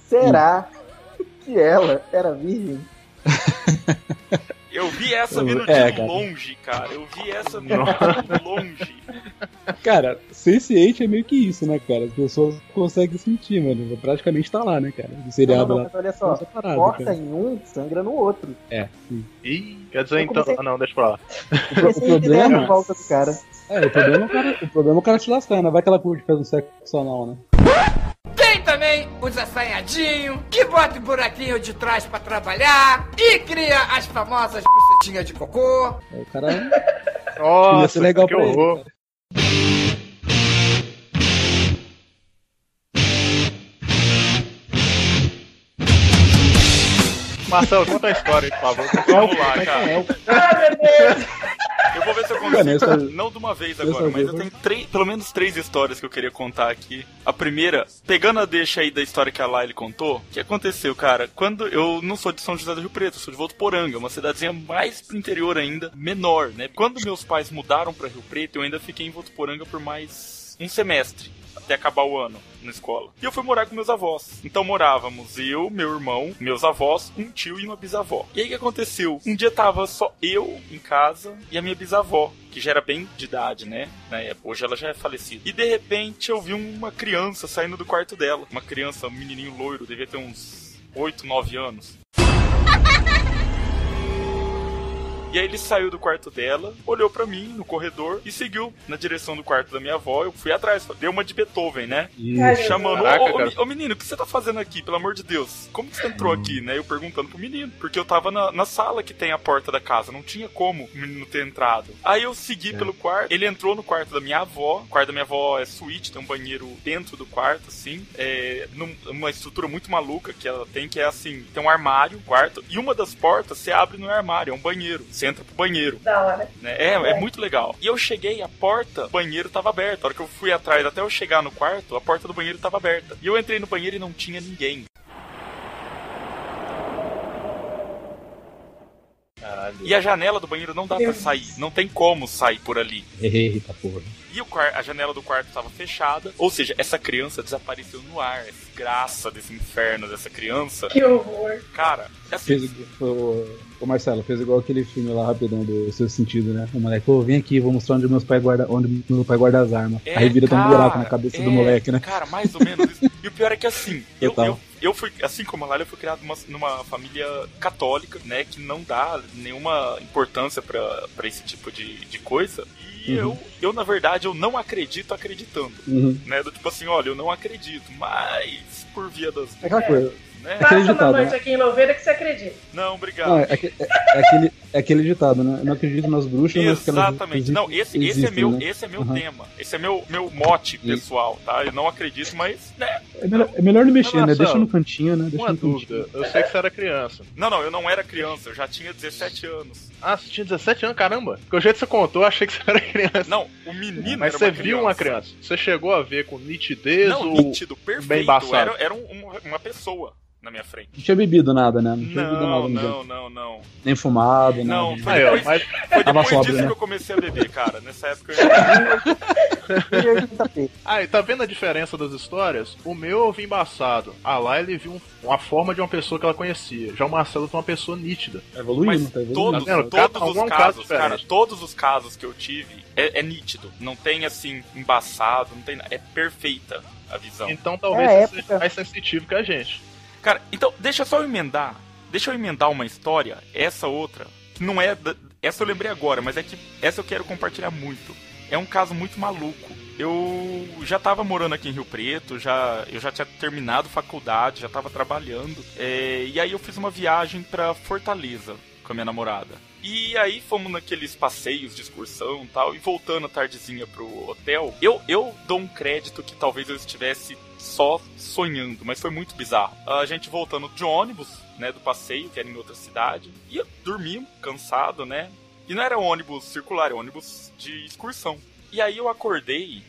Será que ela era virgem? Eu vi essa vindo é, de cara. longe, cara. Eu vi essa vindo de longe. Cara, Sense8 é meio que isso, né, cara? As pessoas conseguem sentir, mano. Praticamente tá lá, né, cara? Seriado não, não, lá. mas olha só, parada, corta cara. em um, sangra no outro. É, sim. Ih, quer dizer então. comecei- Ah, não, deixa pra lá. O, problema. revolta do cara. É, o problema é o cara, o problema é o cara se lascar, né? Vai que ela curte faz um sexo anal, né? Tem também os assanhadinhos, que bota o buraquinho de trás pra trabalhar e cria as famosas bucetinhas de cocô. Aí o cara. Nossa, Ia ser legal que pra ele, horror. Marcelo, conta a história por favor. Vamos lá, cara. Ah, meu Deus! Eu vou ver se eu consigo. Não de uma vez agora, mas eu tenho três, pelo menos três histórias que eu queria contar aqui. A primeira, pegando a deixa aí da história que a Laila contou, o que aconteceu, cara? Quando eu não sou de São José do Rio Preto, eu sou de Votuporanga, uma cidadezinha mais pro interior ainda, menor, né? Quando meus pais mudaram pra Rio Preto, eu ainda fiquei em Votuporanga por mais um semestre. Até acabar o ano na escola. E eu fui morar com meus avós. Então morávamos eu, meu irmão, meus avós, um tio e uma bisavó. E aí o que aconteceu? Um dia tava só eu em casa e a minha bisavó, que já era bem de idade, né? Hoje ela já é falecida. E de repente eu vi uma criança saindo do quarto dela. Uma criança, um menininho loiro, devia ter uns 8, 9 anos. E aí ele saiu do quarto dela, olhou pra mim no corredor e seguiu na direção do quarto da minha avó. Eu fui atrás, deu uma de Beethoven, né? Isso. Chamando, ô, ô, ô, menino, o que você tá fazendo aqui, pelo amor de Deus? Como que você entrou aqui, né? Eu perguntando pro menino, porque eu tava na, na sala que tem a porta da casa, não tinha como o menino ter entrado. Aí eu segui pelo quarto, ele entrou no quarto da minha avó, o quarto da minha avó é suíte, tem um banheiro dentro do quarto, assim, é num- uma estrutura muito maluca que ela tem, que é assim, tem um armário, quarto, e uma das portas você abre no armário, é um banheiro, você entra pro banheiro. Da hora. né? É, é muito legal. E eu cheguei, a porta, o banheiro tava aberta. A hora que eu fui atrás, até eu chegar no quarto, a porta do banheiro tava aberta. E eu entrei no banheiro e não tinha ninguém. E a janela do banheiro não dá pra sair. Não tem como sair por ali. Eita porra. E o a janela do quarto estava fechada. Ou seja, essa criança desapareceu no ar. Essa graça desse inferno dessa criança. Que horror. Cara, é assim, Fez o, o Marcelo, fez igual aquele filme lá rapidão do seu sentido, né? O moleque, ô, vem aqui, vou mostrar onde meus pais guarda, onde meu pai guarda as armas. É, Aí vira tem um cara, buraco na cabeça do é, moleque, né? Cara, mais ou menos isso. E o pior é que assim, eu, Total. eu, eu fui, assim como a Laila, eu fui criado numa, numa família católica, né, que não dá nenhuma importância pra pra esse tipo de, de coisa. E Uhum. eu, eu, na verdade, eu não acredito acreditando. Uhum. Né, do tipo assim, olha, eu não acredito, mas por via das. É aquela coisa. Né? Aquele Faça uma ditado, noite né? aqui em Louveira que você acredita. Não, obrigado. Não, é, aque- é- é aquele, é aquele ditado, né? Eu não acredito nas bruxas, mas que elas Exatamente. Não, esse, esse é existem, meu, né? esse é meu Uhum. tema. Esse é meu, meu mote pessoal, tá? Eu não acredito, mas, né? É melhor, é melhor não mexer, Mas, né? Deixa no cantinho, né? Deixa Uma no cantinho. dúvida. Eu sei que você era criança. Não, não, eu não era criança, eu já tinha 17 anos. Ah, você tinha 17 anos, caramba. Porque o jeito que você contou, eu achei que você era criança. Não, o menino Mas era você uma viu uma criança. Você chegou a ver com nitidez Não, ou nítido, bem perfeito. embaçado? Era, era um- uma pessoa na minha frente. Não tinha bebido nada, né? Não tinha bebido nada Não, não, não, não. Nem fumado, Não, nada. foi Aí, ó, depois, mas- foi depois sóbrio, disso né? que eu comecei a beber, cara. Nessa época eu Ah, e tá vendo a diferença das histórias? O meu eu vi embaçado. A Laila viu um- uma forma de uma pessoa que ela conhecia. Já o Marcelo tem uma pessoa nítida. Tá evoluindo, Mas tá evoluindo. todos, Tá vendo? todos Cada os é caso casos, diferente. cara, todos os casos que eu tive é, é nítido. Não tem assim, embaçado, não tem nada. É perfeita a visão. Então talvez É, você seja mais sensitivo que a gente. Cara, então, deixa só eu emendar. Deixa eu emendar uma história, essa outra, que não é. da- essa eu lembrei agora, mas é que essa eu quero compartilhar muito. É um caso muito maluco. Eu já tava morando aqui em Rio Preto, já, eu já tinha terminado faculdade, já tava trabalhando. é, e aí eu fiz uma viagem pra Fortaleza com a minha namorada. E aí fomos naqueles passeios de excursão e tal, e voltando à tardezinha pro hotel, eu, eu dou um crédito que talvez eu estivesse só sonhando, mas foi muito bizarro. A gente voltando de ônibus, né, do passeio, que era em outra cidade, e dormi, cansado, né? E não era ônibus circular, era ônibus de excursão. E aí eu acordei,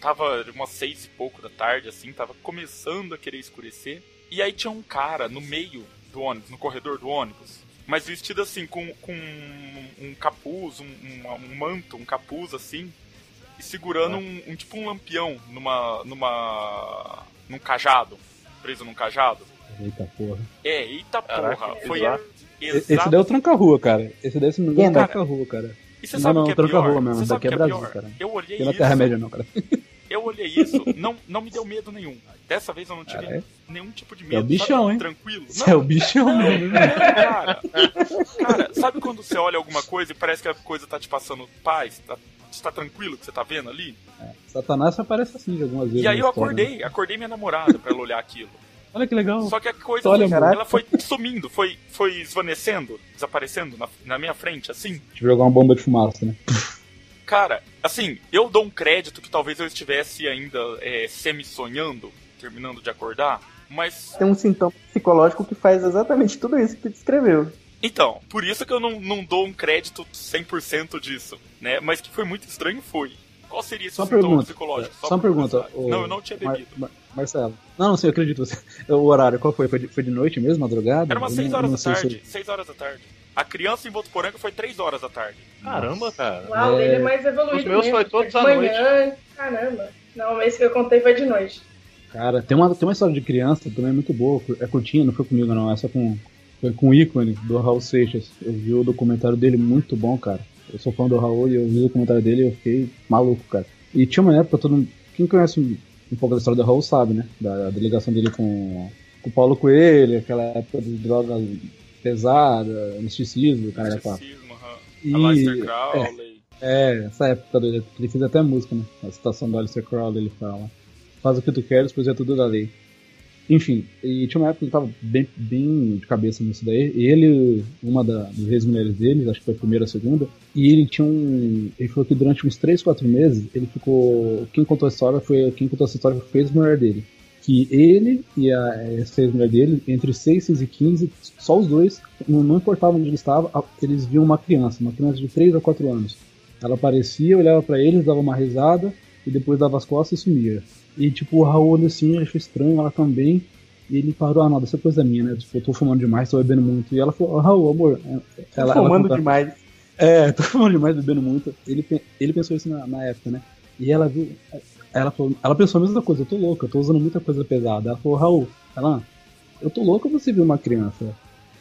tava umas seis e pouco da tarde, assim, tava começando a querer escurecer. E aí tinha um cara no meio do ônibus, no corredor do ônibus, mas vestido assim, com, com um, um capuz, um, um, um manto, um capuz assim, e segurando um, um tipo um lampião numa. numa. num cajado. Preso num cajado. Eita porra. É, eita Caraca, porra. Foi bizarro. Esse exato. daí é o tranca-rua, cara. Esse daí, se não me engano, é o Cara, tranca-rua, cara. E você Não, sabe não, que é tranca-rua pior? mesmo, Você sabe daqui o é que é Brasil, pior? cara. Eu olhei Tem na isso. Terra-média não, cara. Eu olhei isso, não, não me deu medo nenhum. Dessa vez eu não tive Cara, é- nenhum tipo de é medo. o bichão, sabe? hein? Tranquilo. Você é o bichão mesmo, né? Cara, cara, sabe quando você olha alguma coisa e parece que a coisa tá te passando paz? Tá, tá tranquilo que você tá vendo ali? Satanás aparece assim de algumas vezes. E aí eu história, acordei, acordei minha namorada pra ela olhar aquilo. né? Olha que legal. Só que a coisa Olha, caraca. ela foi sumindo, foi, foi esvanecendo, desaparecendo na, na minha frente, assim. Deixa eu jogar uma bomba de fumaça, né? Cara, assim, eu dou um crédito que talvez eu estivesse ainda é, semi-sonhando, terminando de acordar, mas Tem um sintoma psicológico que faz exatamente tudo isso que tu descreveu. Então, por isso que eu não, não dou um crédito 100% disso, né? Mas que foi muito estranho, foi. Qual seria esse Só uma sintoma pergunta. psicológico? Só uma pergunta. o- Não, eu não tinha bebido. Mar- Mar- Marcelo. Não, não sei, eu acredito você. O horário, qual foi? Foi de, foi de noite mesmo, madrugada? Era umas Eu 6 não- horas não da tarde. 6 horas da tarde. A criança em Votuporanga foi 3 horas da tarde. Caramba, cara. Uau, É. ele é mais evoluído. Os meus mesmo. foi todos de à manhã, Caramba. Não, esse que eu contei foi de noite. Cara, tem uma, tem uma história de criança também muito boa. É curtinha, não foi comigo não, é só com, foi com o ícone do Raul Seixas. Eu vi o documentário dele muito bom, cara. Eu sou fã do Raul e eu vi o documentário dele e eu fiquei maluco, cara. E tinha uma época, todo mundo, quem conhece um, pouco da história do Raul sabe, né? Da, da ligação dele com, com o Paulo Coelho, aquela época de drogas pesada, misticismo, cara. Misticismo. E- Aleister Crowley. É, essa época dele, ele fez até música, né? A citação do Alistair Crowley, ele fala. Faz o que tu queres, pois é tudo da lei. Enfim, e tinha uma época que ele tava bem, bem de cabeça nisso daí. Ele, uma da, das ex-mulheres dele, acho que foi a primeira ou a segunda, e ele tinha um. Ele falou que durante uns 3, 4 meses, ele ficou. Quem contou a história foi. Quem contou essa história foi a ex-mulher dele. Que ele e a ex-mulher dele, entre 6, 6 e 15, só os dois, não, não importava onde ele estava, eles viam uma criança, uma criança de 3 a 4 anos. Ela aparecia, olhava pra eles, dava uma risada e depois dava as costas e sumia. E tipo, o Raul olhou assim, achou estranho, ela também. E ele parou, ah, não, dessa coisa minha, né? Tipo, eu tô fumando demais, tô bebendo muito. E ela falou, Raul, amor. é- Ela, ela Fumando conta- demais. É, tô fumando demais, bebendo muito. Ele, ele pensou isso na, na época, né? E ela viu. Ela, falou, ela pensou a mesma coisa, eu tô louca, eu tô usando muita coisa pesada. Ela falou, Raul, ela, eu tô louca ou você viu uma criança?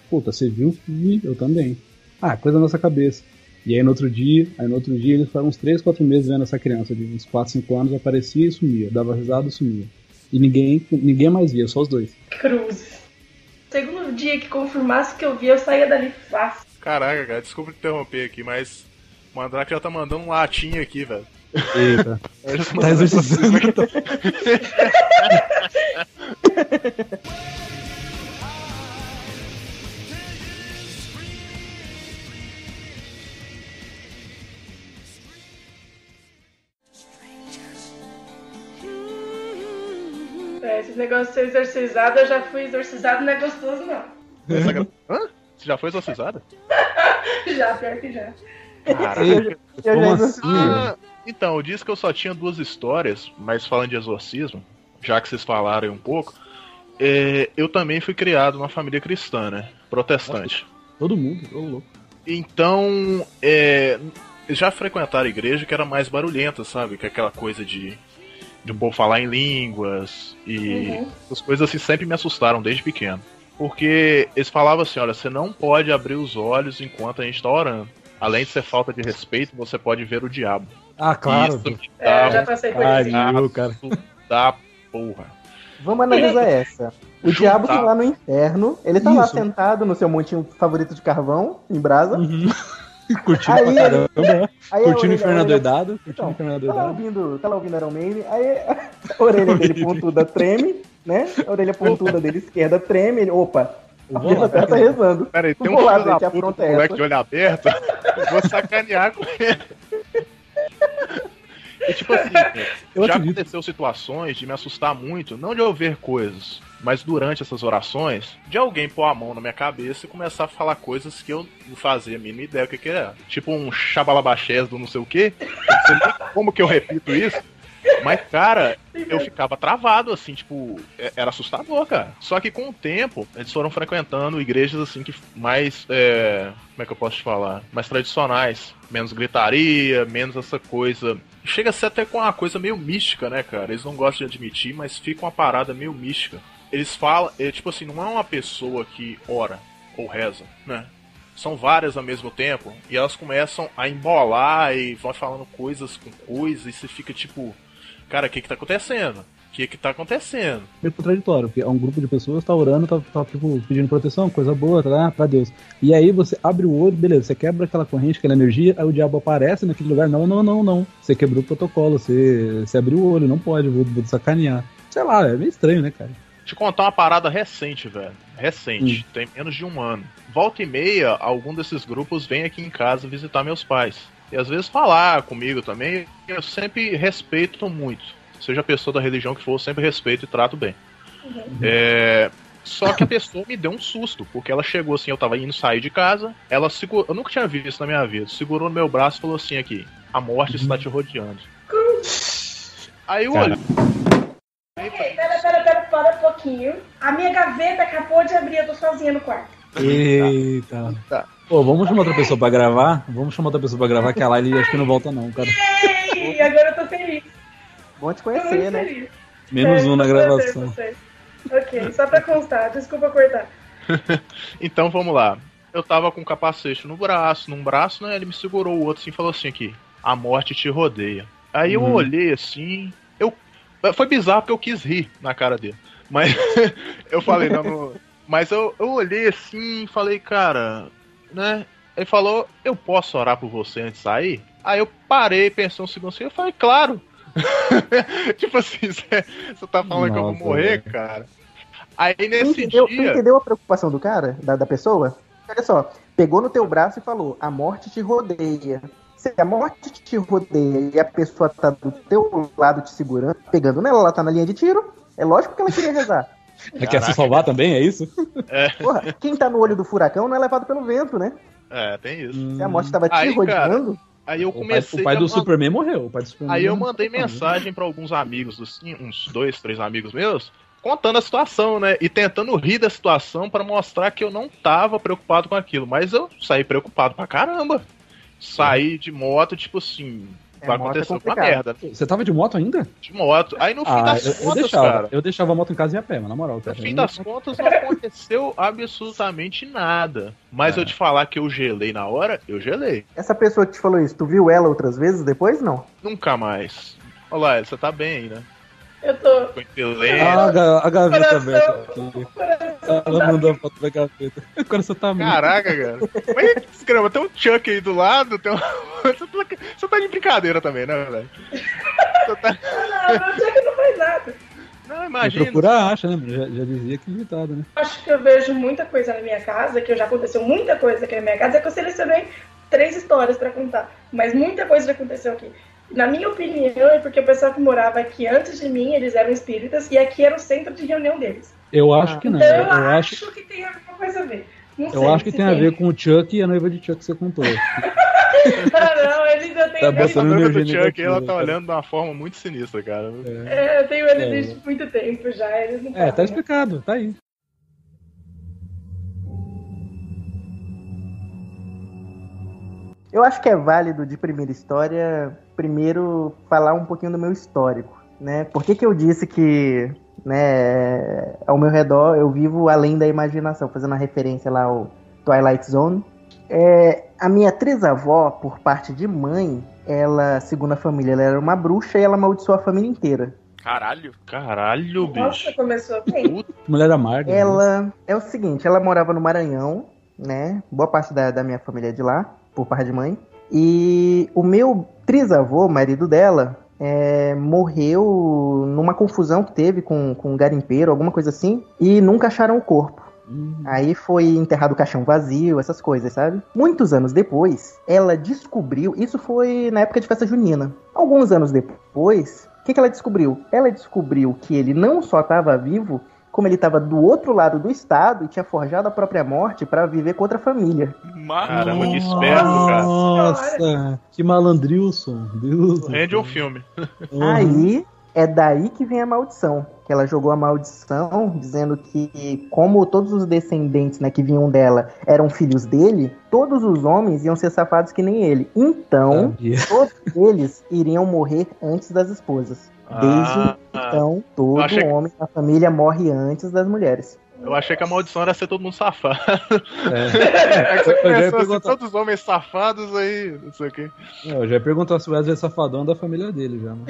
Puta, você viu? Vi, eu também. Ah, coisa na nossa cabeça. E aí no outro dia, aí no outro dia eles ficaram uns 3, 4 meses vendo essa criança de uns 4, 5 anos, aparecia e sumia, dava risada e sumia. E ninguém, ninguém mais via, só os dois. Cruz. Segundo dia que confirmasse que eu vi, eu saía dali fácil. Caraca, cara, desculpa interromper aqui, mas o Mandrake já tá mandando um latinho aqui, velho. Eita. Tá exorcizando. É, esses negócios de ser exorcizado, eu já fui exorcizado, não é gostoso não. Essa Hã? Você já foi exorcizada? Já, pior que já. Caraca. Eu assim? Ah, então, eu disse que eu só tinha duas histórias, mas falando de exorcismo, já que vocês falaram aí um pouco, é, eu também fui criado numa família cristã, né? Protestante. Todo mundo, ô louco. Então, é, já frequentaram a igreja que era mais barulhenta, sabe? Que é aquela coisa de, de um povo falar em línguas e Uhum. as coisas assim sempre me assustaram desde pequeno. Porque eles falavam assim, olha, você não pode abrir os olhos enquanto a gente tá orando. Além de ser falta de respeito, você pode ver o diabo. Ah, claro. Isso me É, eu dá já passei por isso. Pariu, cara. da porra. Vamos analisar essa. O Juntar. diabo tá lá no inferno, ele tá lá Isso. sentado no seu montinho favorito de carvão, em brasa. Curtindo Aí pra caramba. Aí a Curtindo o Inferno Doidado. Curtindo o Então, Inferno tá ouvindo, tá lá ouvindo Iron Maiden, aí a orelha dele pontuda treme, né? A orelha pontuda dele esquerda treme, ele, opa, Eu a vou lá, tá rezando. Pera aí, tem um filho ver da que puta com é o moleque de olho aberto, eu vou sacanear com ele. E tipo assim, Eu já acredito. aconteceu situações de me assustar muito, não de eu ver coisas, mas durante essas orações, de alguém pôr a mão na minha cabeça e começar a falar coisas que eu não fazia a mínima ideia o que, que era. Tipo um xabalabachés do não sei o quê. Como que eu repito isso. Mas, cara, eu ficava travado, assim, tipo, é- era assustador, cara. Só que com o tempo, eles foram frequentando igrejas, assim, que mais, é, como é que eu posso te falar? Mais tradicionais. Menos gritaria, menos essa coisa. Chega a ser até com uma coisa meio mística, né, cara? Eles não gostam de admitir, mas fica uma parada meio mística. Eles falam, é, tipo assim, não é uma pessoa que ora ou reza, né? São várias ao mesmo tempo, e elas começam a embolar e vão falando coisas com coisas, e você fica tipo, cara, o que que tá acontecendo? O que que tá acontecendo? meio contraditório, porque é um grupo de pessoas tá orando, tá, tá tipo, pedindo proteção, coisa boa, tá pra Deus. E aí você abre o olho, beleza, você quebra aquela corrente, aquela energia, aí o diabo aparece naquele lugar, não, não, não, não. Você quebrou o protocolo, você, você abriu o olho, não pode, vou, vou sacanear. Sei lá, é meio estranho, né, cara? Te contar uma parada recente, velho. Recente, tem menos de um ano. Volta e meia, algum desses grupos vem aqui em casa visitar meus pais. E às vezes falar comigo também, eu sempre respeito muito. Seja a pessoa da religião que for, eu sempre respeito e trato bem. É, Só que a pessoa me deu um susto, porque ela chegou assim, eu tava indo sair de casa, ela segurou, eu nunca tinha visto isso na minha vida, segurou no meu braço e falou assim aqui, a morte está te rodeando. Aí eu olhei, Ei, Pera, pera, para um pouquinho. A minha gaveta acabou de abrir, eu tô sozinha no quarto. Eita. Pô, vamos chamar outra pessoa pra gravar? Vamos chamar outra pessoa pra gravar, que a Laila acho que não volta não, cara. Ei, agora eu tô feliz. Bom te conhecer, né? feliz. Menos É, um na gravação. Ok, só pra constar, desculpa cortar. Então vamos lá. Eu tava com um capacete no braço, num braço, né? Ele me segurou o outro assim e falou assim aqui: A morte te rodeia. Aí eu Uhum. olhei assim. Foi bizarro porque eu quis rir na cara dele. Mas eu falei, não, não- Mas eu, eu olhei assim e falei, cara, né? Ele falou, eu posso orar por você antes de sair? Aí eu parei, pensei um segundo assim, eu falei, claro. tipo assim, você tá falando que eu vou Nossa, morrer, velho. cara? Aí Tu nesse entendeu, tu dia. entendeu a preocupação do cara, da, da pessoa? Olha só, pegou no teu braço e falou: a morte te rodeia. Se a morte te rodeia e a pessoa tá do teu lado te segurando, pegando nela, ela tá na linha de tiro, é lógico que ela queria rezar. É quer se salvar também, é isso? Porra, quem tá no olho do furacão não é levado pelo vento, né? É, tem isso. Se a morte tava te Aí, cara, rodeando. Aí eu O pai, comecei o pai a do man- Superman morreu. O pai do Superman Aí eu mandei mensagem pra alguns amigos, assim, uns dois, três amigos meus, contando a situação, né? E tentando rir da situação pra mostrar que eu não tava preocupado com aquilo. Mas eu saí preocupado pra caramba. Saí de moto, tipo assim, É, vai é acontecer uma complicado. merda. Você tava de moto ainda? De moto. Aí no fim Ah, das eu, eu contas, deixava. cara. Eu deixava a moto em casa e a pé, mas na moral, No fim eu- das contas não aconteceu absolutamente nada. Mas É. eu te falar que eu gelei na hora, eu gelei. Essa pessoa que te falou isso, tu viu ela outras vezes depois? Não. Nunca mais. Olá, você tá bem aí, né? Eu tô. Silêncio. Ah, a, ga- a gaveta Coração. aberta aqui. Ela mandou a foto da gaveta. O coração tá muito. Caraca, cara. Mas que desgrama, tem um Chuck aí do lado, tem um... você, tá, você tá de brincadeira também, né, velho? Você tá... Não, meu Chuck não faz nada. Não, imagina. procura acha, né? Já, já dizia que limitado, né? Acho que eu vejo muita coisa na minha casa, que já aconteceu muita coisa aqui na minha casa, é que eu selecionei três histórias pra contar. Mas muita coisa já aconteceu aqui. Na minha opinião, é porque o pessoal que morava aqui antes de mim, eles eram espíritas, e aqui era o centro de reunião deles. Eu acho que não. Então Eu, acho, acho, que tem alguma coisa a ver. Não eu sei acho que se tem a ver com o Chuck e a noiva de Chuck que você contou. Ah, não, eles já têm Tá A noiva do Chuck, ela tá olhando de uma forma muito sinistra, cara. É, eu tenho eles É. desde muito tempo já, eles não É, tá falam. explicado, tá aí. Eu acho que é válido de primeira história, primeiro falar um pouquinho do meu histórico, né? Por que, que eu disse que, né, ao meu redor eu vivo além da imaginação, fazendo a referência lá ao Twilight Zone. É, a minha trisavó, por parte de mãe, ela, segundo a família, ela era uma bruxa e ela amaldiçoou a família inteira. Caralho. Caralho, bicho. Nossa, começou bem. Mulher amarga. né? Ela é o seguinte, ela morava no Maranhão, né? Boa parte da, da minha família é de lá, por parte de mãe. E o meu trisavô, marido dela, é, morreu numa confusão que teve com, com um garimpeiro, alguma coisa assim, e nunca acharam o corpo. Hum, Aí foi enterrado o caixão vazio, essas coisas, sabe? Muitos anos depois, ela descobriu. Isso foi na época de festa junina. Alguns anos depois, o que, que ela descobriu? Ela descobriu que ele não só estava vivo, como ele estava do outro lado do estado e tinha forjado a própria morte para viver com outra família. Caramba, que esperto, cara. Nossa, que malandrilson. Deus. Rende um filme. Uhum. Aí é daí que vem a maldição. Que ela jogou a maldição dizendo que, como todos os descendentes né, que vinham dela eram filhos dele, todos os homens iam ser safados que nem ele. Então, Sabia. todos eles iriam morrer antes das esposas. Desde Ah, então, todo achei que- homem da família morre antes das mulheres. Eu achei que a maldição era ser todo mundo safado. É. É que você começou assim, todos os homens safados aí, não sei o quê. Não, eu já ia perguntar se o Wesley é safadão da família dele já, mano.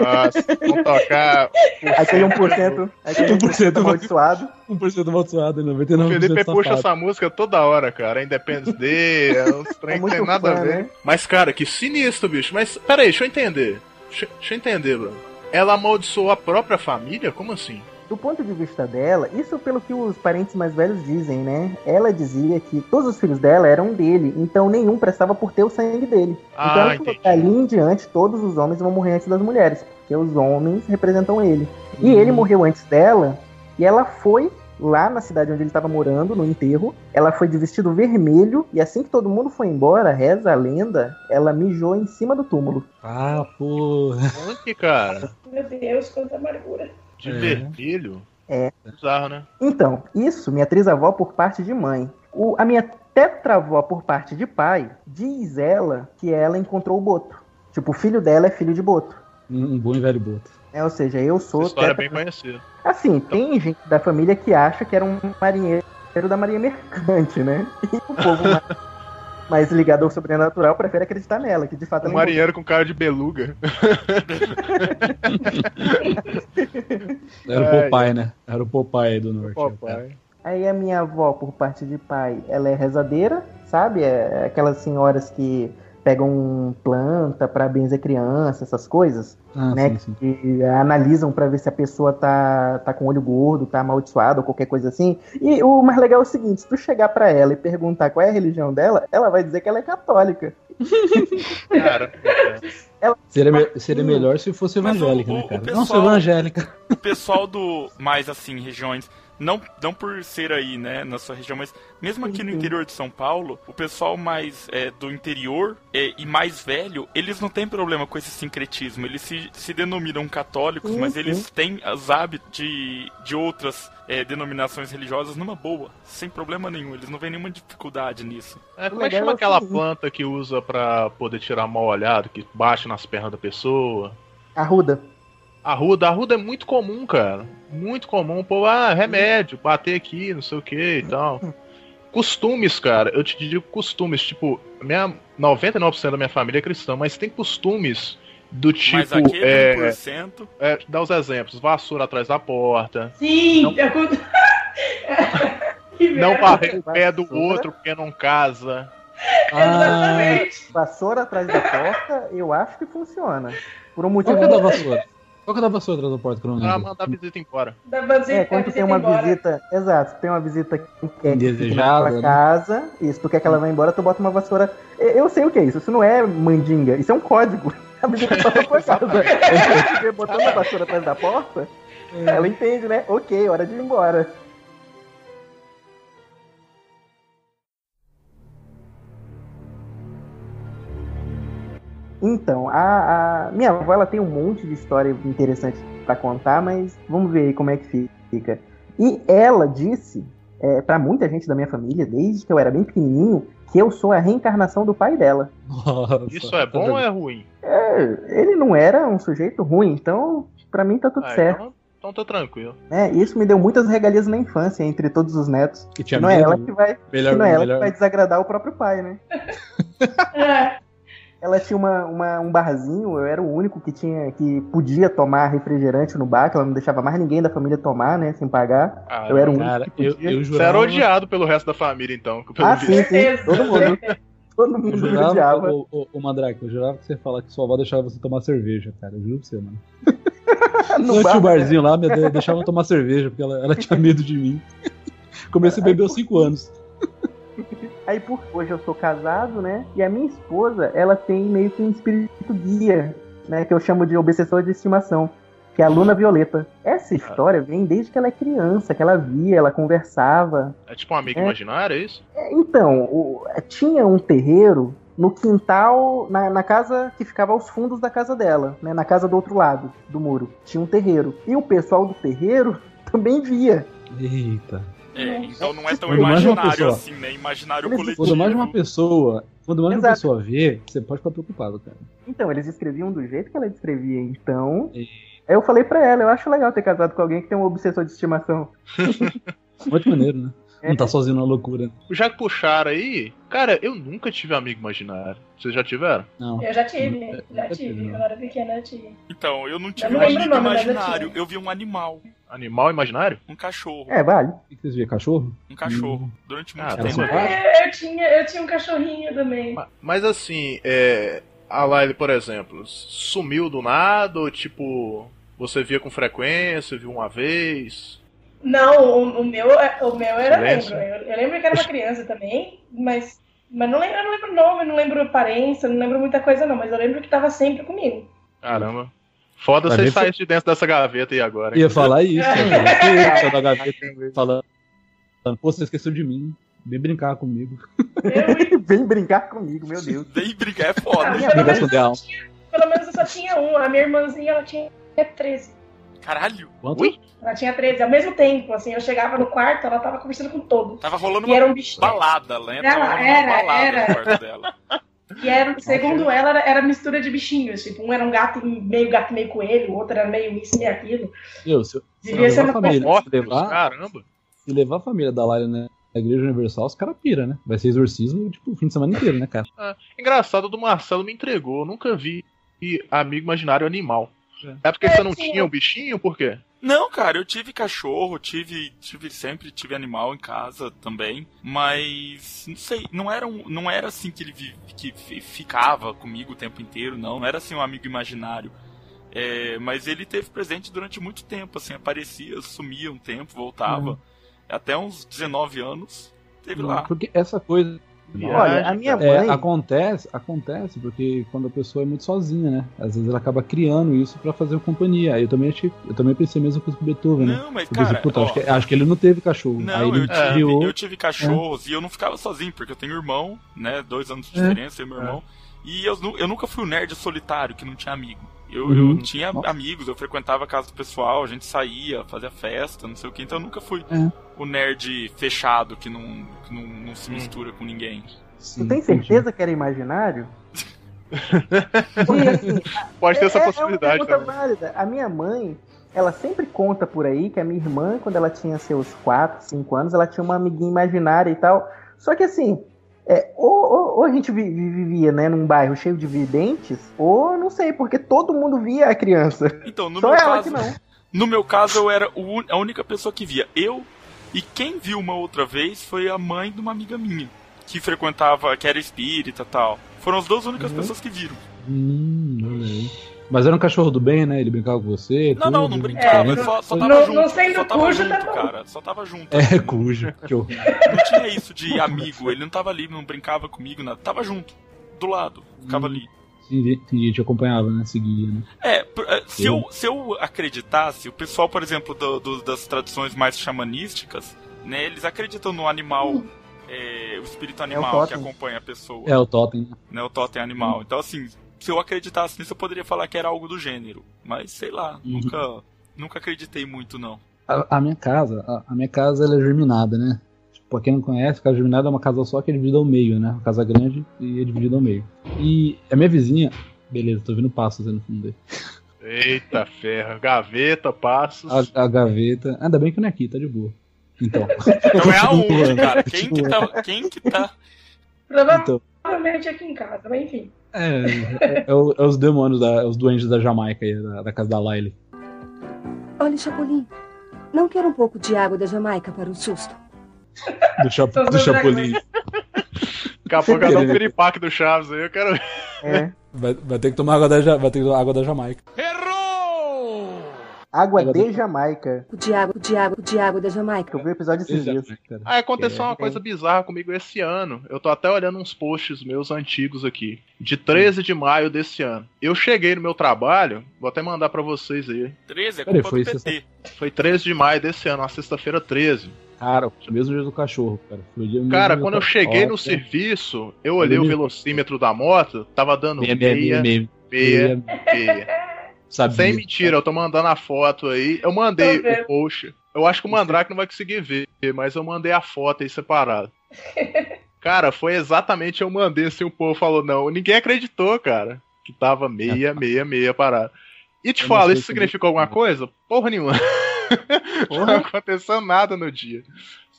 Nossa, vamos tocar. Aquele 1%, aquele 1% 1% amaldiçoado. 1% amaldiçoado, O 99% Felipe puxa essa música toda hora, cara. Independence Day, é uns trem É que muito tem nada a fã, ver. né? Mas, cara, que sinistro, bicho. Mas, peraí, deixa eu entender. Deixa, deixa eu entender, Bruno. Ela amaldiçoou a própria família? Como assim? Do ponto de vista dela, isso pelo que os parentes mais velhos dizem, né? Ela dizia que todos os filhos dela eram dele, então nenhum prestava por ter o sangue dele. Ah, então ela falou entendi. que ali em diante todos os homens vão morrer antes das mulheres, porque os homens representam ele. E ele morreu antes dela, e ela foi lá na cidade onde ele estava morando, no enterro. Ela foi de vestido vermelho e assim que todo mundo foi embora, reza a lenda, ela mijou em cima do túmulo. Ah, porra. Onde, cara? Meu Deus, quanta amargura. De É. vermelho? É. Bizarro, né? Então, isso, minha trisavó por parte de mãe. O, a minha tetravó por parte de pai, diz ela que ela encontrou o Boto. Tipo, o filho dela é filho de Boto. Um, um bom e velho boto. É, ou seja, eu sou. Essa história é bem conhecida. Assim, tem gente da família que acha que era um marinheiro da Marinha Mercante, né? E o povo mais, mais ligado ao sobrenatural prefere acreditar nela, que de fato Um ela marinheiro com cara de beluga. Era o É, Popeye, né? Era o Popeye do norte. Papai. Aí a minha avó, por parte de pai, ela é rezadeira, sabe? É aquelas senhoras que pegam planta pra benzer criança, essas coisas, Ah, né? sim, sim. Que analisam pra ver se a pessoa tá, tá com olho gordo, tá amaldiçoada ou qualquer coisa assim. E o mais legal é o seguinte, se tu chegar pra ela e perguntar qual é a religião dela, ela vai dizer que ela é católica. Cara, Seria, me- seria melhor se fosse evangélica, o- né, o cara? pessoal- Não, sou evangélica. o pessoal do mais assim regiões não não por ser aí né na sua região mas mesmo aqui no interior de São Paulo o pessoal mais é, do interior é, e mais velho eles não têm problema com esse sincretismo. Eles se, se denominam católicos Sim, mas eles têm os hábitos de, de outras é, denominações religiosas numa boa sem problema nenhum. Eles não veem nenhuma dificuldade nisso. É, como é que chama aquela planta que usa pra poder tirar mal olhado, que bate nas pernas da pessoa? Arruda. Arruda, arruda é muito comum, cara. Muito comum. Pô, ah, remédio, bater aqui, não sei o que e tal. Costumes, cara, eu te digo costumes, tipo, minha 99% da minha família é cristã, mas tem costumes do tipo. mas aquele é, 1% é, dá os exemplos, vassoura atrás da porta, Sim, é quando- Que não barrer o pé do outro porque não casa. Ah, Exatamente. Vassoura atrás da porta, eu acho que funciona. Por um motivo qual que é da vassoura? Qual que é da vassoura atrás da porta que eu não Pra lembro? mandar a visita embora. Da visita, É, quando tu tem uma embora. visita. Exato, tem uma visita que fique na Indesejada, tua né? casa. Isso, tu quer que ela vá embora, tu bota uma vassoura. Eu sei o que é isso, isso não é mandinga, isso é um código. A visita tá pra tua casa. Porque botando a vassoura atrás da porta, ela entende, né? Ok, hora de ir embora. Então, a, a minha avó ela tem um monte de história interessante pra contar, mas vamos ver aí como é que fica. E ela disse é, para muita gente da minha família, desde que eu era bem pequenininho, que eu sou a reencarnação do pai dela. Nossa, Isso é bom ou é ruim? É, ele não era um sujeito ruim, então pra mim tá tudo Ah, certo. então, então tô tranquilo. né? Isso me deu muitas regalias na infância entre todos os netos. Que Que tinha não é ela que vai, Melhor, que não é ela melhor. que vai desagradar o próprio pai, né? É. Ela tinha uma, uma- um barzinho, eu era o único que tinha que podia tomar refrigerante no bar, que ela não deixava mais ninguém da família tomar, né, sem pagar. Ah, eu era o único Cara, que eu, podia. eu Você jurava... era odiado pelo resto da família, então. Pelo ah, sim, sim, todo mundo. Todo Eu mundo me jurava, odiava. ô, ô, ô, Mandrake, eu jurava que você falar que sua avó deixava você tomar cerveja, cara. Eu juro pra você, mano. No Antes bar, o barzinho lá, me de- deixava eu tomar cerveja, porque ela, ela tinha medo de mim. Comecei a beber aos 5 anos. Aí por hoje eu sou casado, né? E a minha esposa, ela tem meio que um espírito guia, né? Que eu chamo de obsessor de estimação. Que é a Luna Violeta. Essa história vem desde que ela é criança, que ela via, ela conversava. É tipo um amigo É. imaginário, é isso? É, Então, o- tinha um terreiro no quintal, na, na casa que ficava aos fundos da casa dela, né? Na casa do outro lado do muro. Tinha um terreiro. E o pessoal do terreiro também via. Eita. É, então não é tão Quando uma imaginário pessoa- assim, né? Imaginário Eles- coletivo. Quando mais uma pessoa. Quando mais uma Exato. pessoa vê, você pode ficar preocupado, cara. Então, eles escreviam do jeito que ela descrevia. Então, E- aí eu falei pra ela, eu acho legal ter casado com alguém que tem um obsessor de estimação. Muito maneiro, né? Não tá sozinho na loucura. Já que puxaram aí, cara, eu nunca tive amigo imaginário. Vocês já tiveram? Não. Eu já tive, já tive. não. Quando eu era pequena, eu tive. Então, eu não tive não um lembro o amigo nome, mas eu imaginário. tive. Eu vi um animal, Animal imaginário? um cachorro. É, vale. O que vocês viram? Cachorro? Um cachorro. Durante muito Ah, tempo. É, eu tinha, eu tinha um cachorrinho também. Ma- Mas assim, é. A Lyle, por exemplo, sumiu do nada ou tipo. Você via com frequência, viu uma vez? Não, o, o meu, o meu era Silêncio. lembro. Eu, eu lembro que era uma criança também, mas, mas não lembro, eu não lembro nome, não lembro aparência, não lembro muita coisa não, mas eu lembro que tava sempre comigo. Caramba. Foda Vai você sair de dentro dessa gaveta aí agora. Ia falar isso, né? Eu saiu da gaveta falando, pô, você esqueceu de mim. Vem brincar comigo. Vem brincar comigo, meu Deus. Vem brincar é foda. Vem vai esconder a alma. Pelo menos eu só tinha um. A minha irmãzinha, ela tinha 13. Caralho. Quanto? Ela tinha 13. Ao mesmo tempo, assim, eu chegava no quarto, ela tava conversando com todos. Tava rolando E uma era um bichinho. balada, né? Ela era, uma balada era. no quarto dela. E era, segundo ela, era, era mistura de bichinhos. Tipo, um era um gato meio gato, meio coelho, o outro era meio isso, meio aquilo. Eu, se, eu- se Devia ser uma família, levar, Caramba. se levar a família da Layla né, na Igreja Universal, os caras pira, né? Vai ser exorcismo, tipo, o fim de semana inteiro, né, cara? Ah, engraçado, o do Marcelo me entregou. Eu nunca vi amigo imaginário animal. É porque você não tinha o bichinho? Por quê? Não, cara, eu tive cachorro, tive, tive sempre tive animal em casa também, mas não sei, não era um, não era assim que ele vi- que fi- ficava comigo o tempo inteiro, não, não era assim um amigo imaginário. É, mas ele teve presente durante muito tempo, assim, aparecia, sumia um tempo, voltava. Até uns 19 anos, teve lá. Porque essa coisa. Olha, a minha É, mãe. acontece, acontece porque quando a pessoa é muito sozinha, né? Às vezes ela acaba criando isso pra fazer companhia. Aí eu também achei, eu também pensei a mesma coisa com o Beethoven, né? Não, mas, Eu pensei, cara, puta, ó, acho, que, acho que ele não teve cachorro. Não, Aí ele eu, tive, eu tive cachorros e eu não ficava sozinho, porque eu tenho irmão, né? Dois anos de É. diferença, eu e meu irmão. E eu, eu nunca fui o nerd solitário que não tinha amigo. Eu, Uhum. eu tinha amigos, eu frequentava a casa do pessoal, a gente saía, fazia festa, não sei o que, então eu nunca fui É. o nerd fechado que não, que não, não se mistura com ninguém. Tu tem certeza que era imaginário? Pode ter essa É- é possibilidade uma também. válida. A minha mãe, ela sempre conta por aí que a minha irmã, quando ela tinha seus 4, 5 anos, ela tinha uma amiguinha imaginária e tal. Só que assim, é, ou, ou- ou a gente vi- vivia né, num bairro cheio de videntes, ou não sei, porque todo mundo via a criança. Então, no Só meu ela caso, que não. no meu caso eu era a única pessoa que via. Eu e quem viu uma outra vez foi a mãe de uma amiga minha que frequentava, que era espírita, e tal. Foram as duas únicas Uhum. pessoas que viram. Hum, olha aí. Mas era um cachorro do bem, né? Ele brincava com você. Não, não, tudo. não brincava, É, só, só não- tava não junto. sendo só tava cujo, junto, tá bom. cara. Só tava junto. É, cujo. Que horror. Não tinha isso de amigo, ele não tava ali, não brincava comigo, nada. Tava junto, do lado, ficava ali. Entendi, te acompanhava, né? Seguia, né? É, é, se eu, se eu acreditasse, o pessoal, por exemplo, do- do- das tradições mais xamanísticas, né, eles acreditam no animal, é, o espírito animal que totem. acompanha a pessoa. É o totem. Né, o totem animal. Então, assim, se eu acreditasse nisso, eu poderia falar que era algo do gênero. Mas, sei lá, Uhum. nunca, nunca acreditei muito, não. A, a minha casa, a, a minha casa ela é germinada, né? Tipo, pra quem não conhece, a casa germinada é uma casa só que é dividida ao meio, né? Uma casa grande e é dividida ao meio. E a minha vizinha, beleza, tô vendo passos aí no fundo dele. Eita ferro. Gaveta, passos. A, a gaveta. Ainda bem que não é aqui, tá de boa. Então. Então é aonde, cara? Quem que tá. Quem que tá. Então, Provavelmente aqui em casa, mas enfim. É, é, é o- é os demônios, da, é os duendes da Jamaica aí, da, da casa da Laile. Olha, Chapolin, não quero um pouco de água da Jamaica para o susto. Do, chap, do Chapolin. Daqui a pouco é dar um piripaque do Chaves aí, eu quero ver. É. Vai, vai ter que tomar água da, vai ter que tomar água da Jamaica. Água Água de Jamaica. De água, de água, de água da Jamaica. Eu vi o episódio esses dias. Ah, aconteceu É, uma é. coisa bizarra comigo esse ano. Eu tô até olhando uns posts meus antigos aqui. De 13 de maio desse ano. Eu cheguei no meu trabalho, vou até mandar pra vocês aí. 13 é Peraí, culpa foi do sexta- PT. Foi 13 de maio desse ano, uma sexta-feira 13. Cara, o mesmo dia do cachorro, cara. Foi o dia mesmo Cara, dia quando do eu cheguei no serviço, eu olhei o velocímetro da moto, tava dando Meia, meia, meia, meia, meia, meia. meia. Sabia. Sem mentira, eu tô mandando a foto aí. Eu mandei o post. Eu acho que o Mandrake não vai conseguir ver, mas eu mandei a foto aí separado. Cara, foi exatamente eu mandei assim, o povo falou, não, ninguém acreditou, cara, que tava meia, meia, meia parado. E te Eu falo, isso significou alguma coisa? Porra nenhuma. Não aconteceu nada no dia.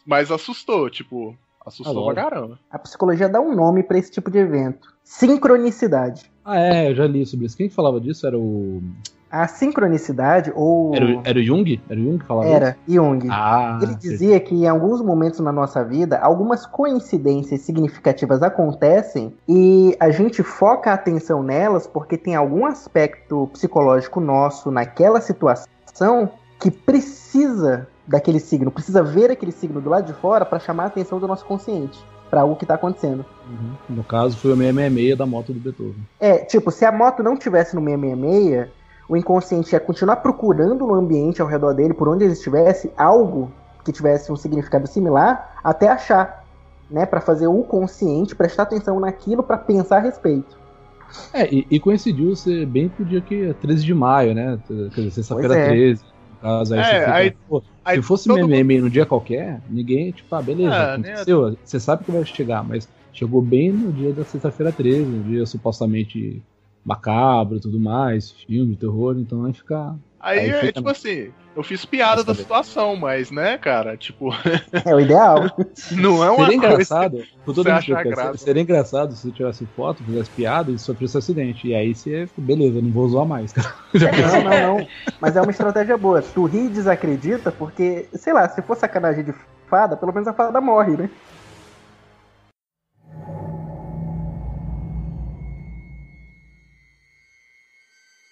Mas assustou, tipo, assustou Ah, pra caramba. A psicologia dá um nome pra esse tipo de evento. Sincronicidade. Ah, é, eu já li sobre isso. Quem que falava disso? Era o. A sincronicidade, ou. Era, o- era o Jung? Era o Jung que falava Era, isso? Jung. Ah, Ele dizia que em alguns momentos na nossa vida, algumas coincidências significativas acontecem e a gente foca a atenção nelas porque tem algum aspecto psicológico nosso naquela situação que precisa daquele signo, precisa ver aquele signo do lado de fora para chamar a atenção do nosso consciente para algo que tá acontecendo. Uhum. No caso, foi o 666 da moto do Beethoven. É, tipo, se a moto não tivesse no 666, o inconsciente ia continuar procurando no ambiente ao redor dele, por onde ele estivesse, algo que tivesse um significado similar, até achar, né, para fazer o consciente prestar atenção naquilo para pensar a respeito. É, e, e coincidiu ser bem pro dia que é 13 de maio, né? Quer dizer, sexta-feira é. 13. Caso, aí É, fica, aí- pô, aí se fosse meme no dia qualquer, ninguém, tipo, ah, beleza, Ah, aconteceu, você sabe que vai chegar, mas chegou bem no dia da sexta-feira 13, no dia supostamente macabro e tudo mais, filme, terror, então aí fica. Aí, Aí é fica- tipo assim, eu fiz piada da situação, mas, né, cara, tipo, É o ideal. não é uma Seria coisa. engraçado, com todo cara, graça. seria engraçado se você tivesse foto, fizesse piada e sofresse acidente. E aí você, beleza, não vou zoar mais, cara. Pensou? Não, não, não. Mas é uma estratégia boa. Tu ri e desacredita, porque, sei lá, se for sacanagem de fada, pelo menos a fada morre, né?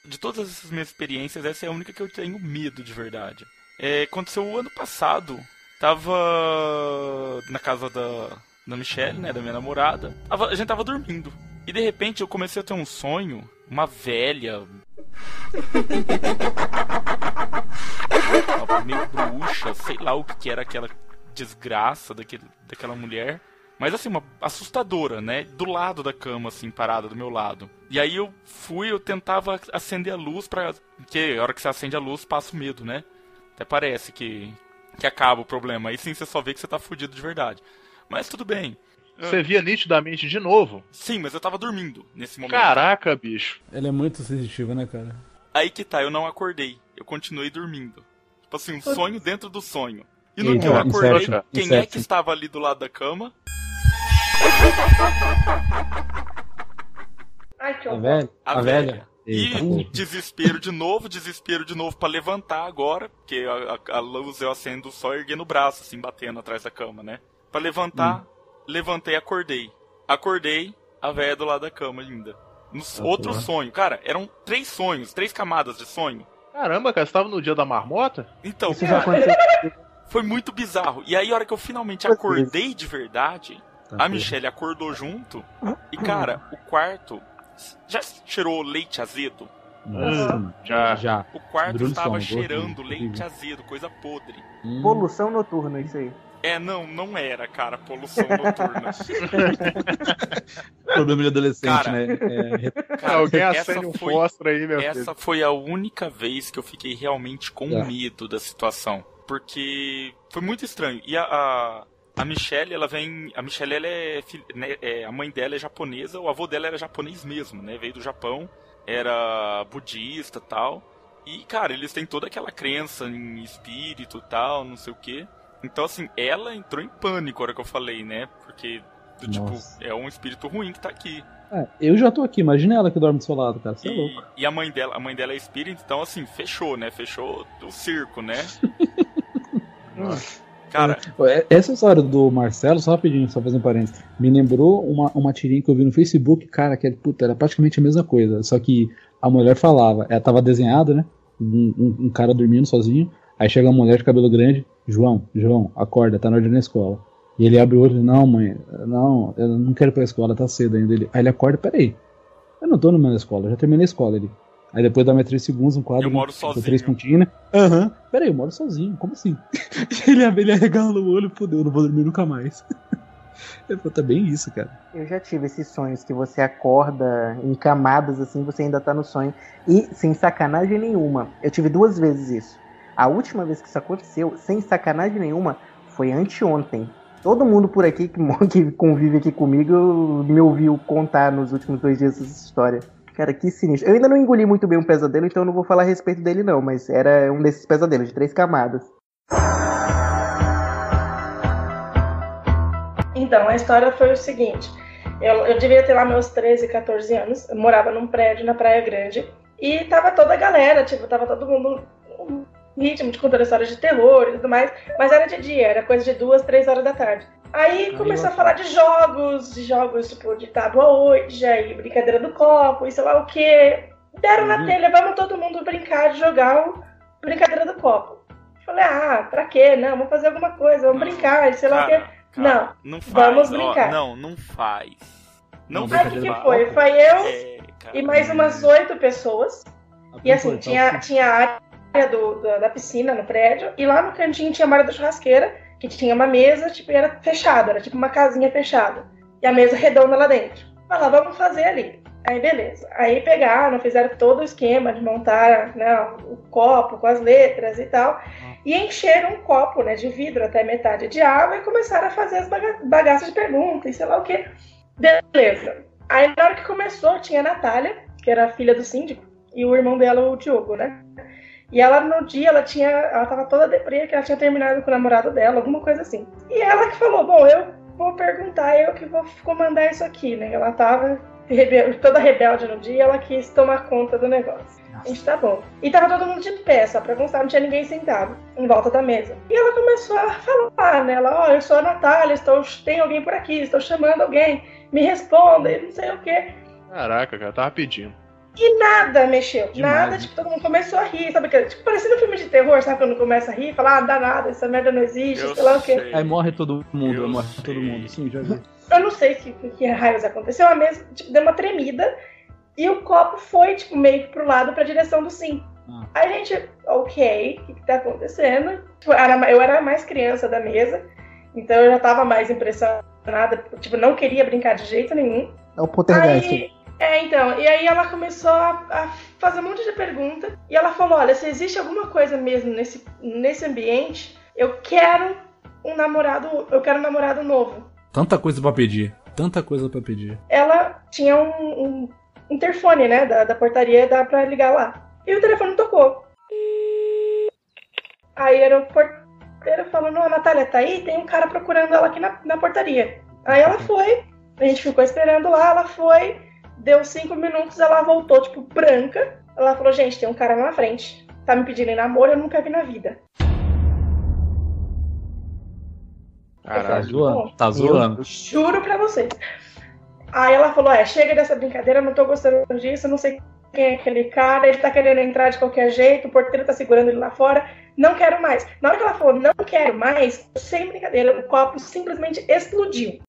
De todas essas minhas experiências, essa é a única que eu tenho medo de verdade. É, aconteceu o ano passado. Tava na casa da, da Michelle, né, da minha namorada. A gente tava dormindo. E de repente eu comecei a ter um sonho, uma velha. meio bruxa, sei lá o que que era aquela desgraça daquele, daquela mulher. Mas assim, uma assustadora, né? Do lado da cama, assim, parada do meu lado. E aí eu fui, eu tentava acender a luz pra. Porque a hora que você acende a luz, passa o medo, né? Até parece que, que acaba o problema. Aí sim você só vê que você tá fudido de verdade. Mas tudo bem. Você via nitidamente de novo? Sim, mas eu tava dormindo nesse momento. Caraca, bicho. Ela é muito sensitiva, né, cara? Aí que tá, eu não acordei. Eu continuei dormindo. Tipo assim, um sonho dentro do sonho. E no Eita, que eu acordei, Inception, quem é Inception. que estava ali do lado da cama? Ai, que A velha? A, A velha. velha? E desespero de novo, desespero de novo pra levantar agora, porque a, a- a luz eu acendo só erguendo o braço, assim, batendo atrás da cama, né? Pra levantar, levantei, acordei. Acordei, a velha do lado da cama ainda. No Ah, outro porra. sonho. Cara, eram três sonhos, três camadas de sonho. Caramba, cara, você tava no dia da marmota? Então, Isso já cara, aconteceu. Foi muito bizarro. E aí, a hora que eu finalmente acordei de verdade, Tá, a. Michelle acordou junto. E, cara, o quarto. Já cheirou leite azedo? Nossa, Já. já. O quarto estava cheirando leite azedo, coisa podre. Hum. Poluição noturna, isso aí. É, não, não era, cara, poluição noturna. Problema de adolescente, Cara. né? É, Cara, Alguém essa acende um foi- fósforo aí, meu Essa filho. foi a única vez que eu fiquei realmente com É. medo da situação. Porque foi muito estranho. E a, a, a Michelle, ela vem. A Michelle, ela é, né, é, A mãe dela é japonesa, o avô dela era japonês mesmo, né? Veio do Japão, era budista tal. E, cara, eles têm toda aquela crença em espírito tal, não sei o quê. Então, assim, ela entrou em pânico a hora que eu falei, né? Porque, do, tipo, é um espírito ruim que tá aqui. é, eu já tô aqui, imagina ela que dorme do seu lado, cara. Você é louco. E, e a mãe dela, a mãe dela é espírita, então assim, fechou, né? Fechou o circo, né? Cara, É, Essa história do Marcelo, só rapidinho, só fazendo parênteses, me lembrou uma, uma tirinha que eu vi no Facebook, cara, que puta, era praticamente a mesma coisa, só que a mulher falava, ela tava desenhada, né? Um, um- um cara dormindo sozinho, aí chega uma mulher de cabelo grande, João, João, acorda, tá na hora de ir na escola. E ele abre o olho, não, mãe, não, eu não quero ir pra escola, tá cedo ainda. Ele, aí ele acorda, peraí, eu não tô numa escola, eu já terminei a escola ele. Aí depois dá mais três segundos, um quadro. Eu moro com sozinho. três pontinhos, né? Aham. Peraí, eu moro sozinho, como assim? ele, ele arregala o olho, fodeu, eu não vou dormir nunca mais. Falou, tá bem isso, cara. Eu já tive esses sonhos que você acorda em camadas assim, você ainda tá no sonho. E sem sacanagem nenhuma. Eu tive duas vezes isso. A última vez que isso aconteceu, sem sacanagem nenhuma, foi anteontem. Todo mundo por aqui que, que convive aqui comigo me ouviu contar nos últimos dois dias essa história. Cara, que sinistro. Eu ainda não engoli muito bem um pesadelo, então eu não vou falar a respeito dele, não. Mas era um desses pesadelos, de três camadas. Então, a história foi o seguinte. Eu, eu devia ter lá meus 13, 14 anos. Eu morava num prédio na Praia Grande. E tava toda a galera, tipo, tava todo mundo um ritmo de contando histórias de terror e tudo mais. Mas era de dia, era coisa de duas, três horas da tarde. Aí começou a falar de jogos, de jogos tipo de tábua Ouija e brincadeira do copo e sei lá o que. Deram na telha, vamos todo mundo brincar de jogar o brincadeira do copo. Falei, ah, pra quê? Não, vamos fazer alguma coisa, vamos brincar, e sei lá o cara, quê. cara, Não, não faz. vamos ó, brincar. não, não faz. Não Não, Sabe o faz. que, que foi? Foi eu É, cara. e mais umas oito pessoas. E assim, tinha, tinha a área do, da, da piscina no prédio, e lá no cantinho tinha a área da churrasqueira, que tinha uma mesa, tipo, e era fechada, era tipo uma casinha fechada. E a mesa redonda lá dentro. Falei, lá, vamos fazer ali. Aí beleza. Aí pegaram, fizeram todo o esquema de montar né, o copo com as letras e tal. E encheram um copo né, de vidro até metade de água e começaram a fazer as baga bagaças de perguntas e sei lá o que. Beleza. Aí na hora que começou, tinha a Natália, que era a filha do síndico, e o irmão dela, o Diogo, né? E ela, no dia, ela tinha. Ela tava toda deprê, que ela tinha terminado com o namorado dela, alguma coisa assim. E ela que falou: Bom, eu vou perguntar, eu que vou comandar isso aqui, né? Ela tava rebel toda rebelde no dia, ela quis tomar conta do negócio. A gente tá bom. E tava todo mundo de pé, só pra constar, não tinha ninguém sentado em volta da mesa. E ela começou a falar, né? Ela, ó, oh, eu sou a Natália, estou, tem alguém por aqui, estou chamando alguém, me responda, e não sei o quê. Caraca, cara, tava pedindo. E nada mexeu. Demais, nada, né? tipo, todo mundo começou a rir, sabe? Tipo, parecendo um filme de terror, sabe? Quando começa a rir, fala, ah, dá nada, essa merda não existe, Eu sei lá o quê. Aí morre todo mundo, Eu morre sei. todo mundo. Sim, já vi. Eu não sei o que, que raios aconteceu, a mesa tipo, deu uma tremida e o copo foi, tipo, meio que pro lado, pra direção do sim. Ah. Aí a gente, ok, o que, que tá acontecendo? Tipo, era- eu era a mais criança da mesa, então eu já tava mais impressionada, tipo, não queria brincar de jeito nenhum. É o poltergeist. Aí, é, então, e aí ela começou a, a fazer um monte de pergunta e ela falou: olha, se existe alguma coisa mesmo nesse, nesse ambiente, eu quero um namorado, eu quero um namorado novo. Tanta coisa pra pedir. Tanta coisa pra pedir. Ela tinha um, um interfone, né, da, da portaria, dá pra ligar lá. E o telefone tocou. Aí era o porteiro falando: a Natália tá aí, tem um cara procurando ela aqui na, na portaria. Aí ela foi, a gente ficou esperando lá, ela foi, deu cinco minutos, ela voltou, tipo, branca. Ela falou: Gente, tem um cara na frente, tá me pedindo em namoro, eu nunca vi na vida. Tá Caralho. zoando? Tá zoando. Juro pra vocês. Aí ela falou: É, chega dessa brincadeira, não tô gostando disso, não sei quem é aquele cara, ele tá querendo entrar de qualquer jeito, o porteiro tá segurando ele lá fora, não quero mais. Na hora que ela falou, não quero mais, sem brincadeira, o copo simplesmente explodiu.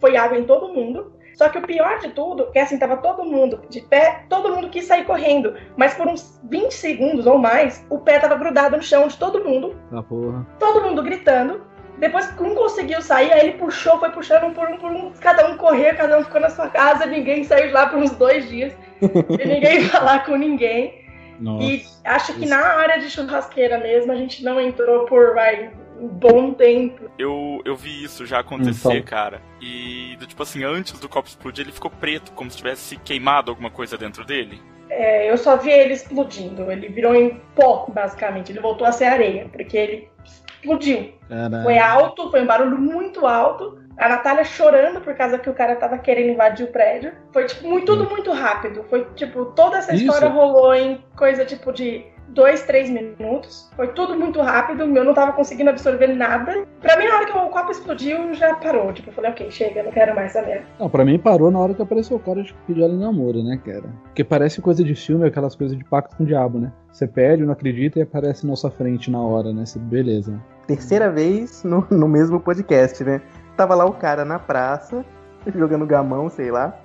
Foi água em todo mundo. Só que o pior de tudo é assim, tava todo mundo de pé, todo mundo quis sair correndo. Mas por uns 20 segundos ou mais, o pé tava grudado no chão de todo mundo Tá porra. todo mundo gritando. Depois que um conseguiu sair, aí ele puxou, foi puxando um por um por um. Cada um correu, cada um ficou na sua casa, ninguém saiu de lá por uns dois dias. e ninguém falar com ninguém. Nossa. E acho que na área de churrasqueira mesmo, a gente não entrou por vai, um bom tempo. Eu, eu vi isso já acontecer, Então. cara. E, do tipo assim, antes do copo explodir, ele ficou preto, como se tivesse queimado alguma coisa dentro dele. É, eu só vi ele explodindo. Ele virou em pó, basicamente. Ele voltou a ser areia, porque ele explodiu. Caralho. Foi alto, foi um barulho muito alto. A Natália chorando por causa que o cara tava querendo invadir o prédio. Foi, tipo, muito, tudo muito rápido. Foi, tipo, toda essa Isso. história rolou em coisa, tipo, de dois, três minutos. Foi tudo muito rápido. Eu não tava conseguindo absorver nada. Pra mim, na hora que o copo explodiu, já parou. Tipo, eu falei, ok, chega, não quero mais essa merda. Não, pra mim parou na hora que apareceu o cara de pedir ela em namoro, né, cara? Porque parece coisa de filme, aquelas coisas de pacto com o diabo, né? Você pede, não acredita e aparece na sua frente na hora, né? Beleza. Terceira vez no, no mesmo podcast, né? Tava lá o cara na praça, jogando gamão, sei lá.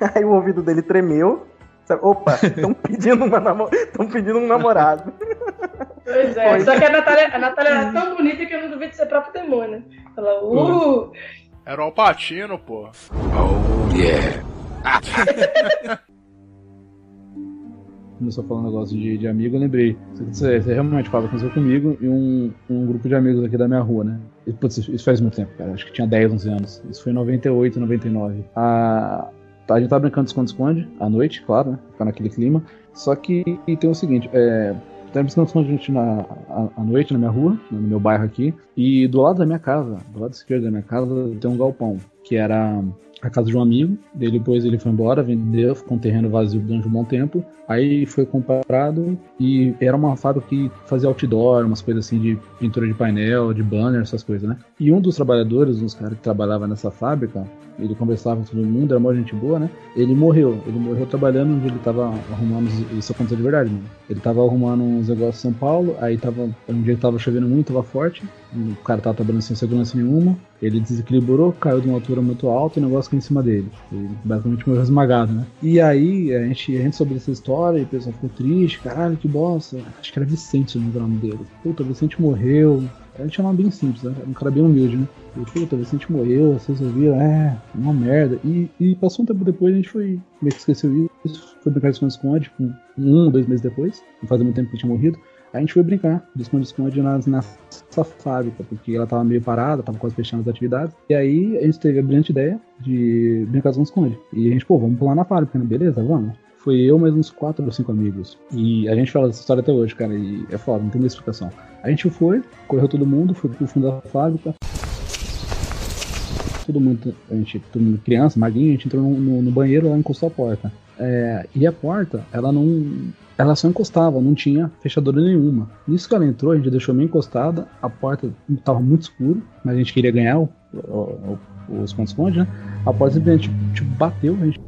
Aí o ouvido dele tremeu. Sabe? Opa, estão pedindo, uma namo... pedindo um namorado. Pois é. Foi. Só que a Natália, a Natália era tão bonita que eu não duvido ser próprio demônio. Ela, uh, Era o Alpatino, pô. Começou a falar um negócio de, de amigo, eu lembrei. Você, você realmente fala aconteceu comigo e um, um grupo de amigos aqui da minha rua, né? E, putz, isso faz muito tempo, cara. Acho que tinha 10, 11 anos. Isso foi em 98, 99. A, a gente tava brincando de esconde-esconde, à noite, claro, né? Ficar naquele clima. Só que tem o seguinte, é. Tava brincando de esconde na, à, à noite na minha rua, no meu bairro aqui. E do lado da minha casa, do lado esquerdo da minha casa, tem um galpão, que era a casa de um amigo. Depois ele foi embora, vendeu, ficou um terreno vazio durante um bom tempo. Aí foi comprado e era uma fábrica que fazia outdoor, umas coisas assim de pintura de painel, de banner, essas coisas, né? E um dos trabalhadores, dos caras que trabalhava nessa fábrica, ele conversava com todo mundo, era uma gente boa, né? Ele morreu. Ele morreu trabalhando onde ele tava arrumando. Isso aconteceu de verdade, mano. Ele tava arrumando uns negócios em São Paulo, aí tava. Um dia tava chovendo muito, tava forte. O cara tava trabalhando sem segurança nenhuma. Ele desequilibrou, caiu de uma altura muito alta, o negócio caiu em cima dele. Ele basicamente morreu esmagado, né? E aí a gente, a gente soube dessa história e o pessoal ficou triste, caralho, que bosta. Acho que era Vicente o nome dele. Puta, Vicente morreu. A gente chamava bem simples, né? Era um cara bem humilde, né? E, puta, Vicente morreu, vocês ouviram, é, uma merda. E, e passou um tempo depois, a gente foi, meio que esqueceu isso, foi brincar de esconde-esconde, tipo, um, dois meses depois, não fazia muito tempo que tinha morrido. A gente foi brincar de esconde-esconde nessa fábrica, porque ela tava meio parada, tava quase fechando as atividades. E aí a gente teve a brilhante ideia de brincar de esconde. E a gente, pô, vamos pular na fábrica, né? Beleza, vamos. Foi eu mais uns quatro ou cinco amigos. E a gente fala dessa história até hoje, cara, e é foda, não tem uma explicação. A gente foi, correu todo mundo, foi pro fundo da fábrica. Todo mundo, a gente, todo mundo criança, magrinho, a gente entrou no, no, no banheiro lá encostou a porta. É, e a porta, ela não. Ela só encostava, não tinha fechadura nenhuma. Nisso que ela entrou, a gente deixou meio encostada, a porta estava muito escuro, mas a gente queria ganhar o, o, o, os esconde né? A porta simplesmente tipo, bateu, a gente.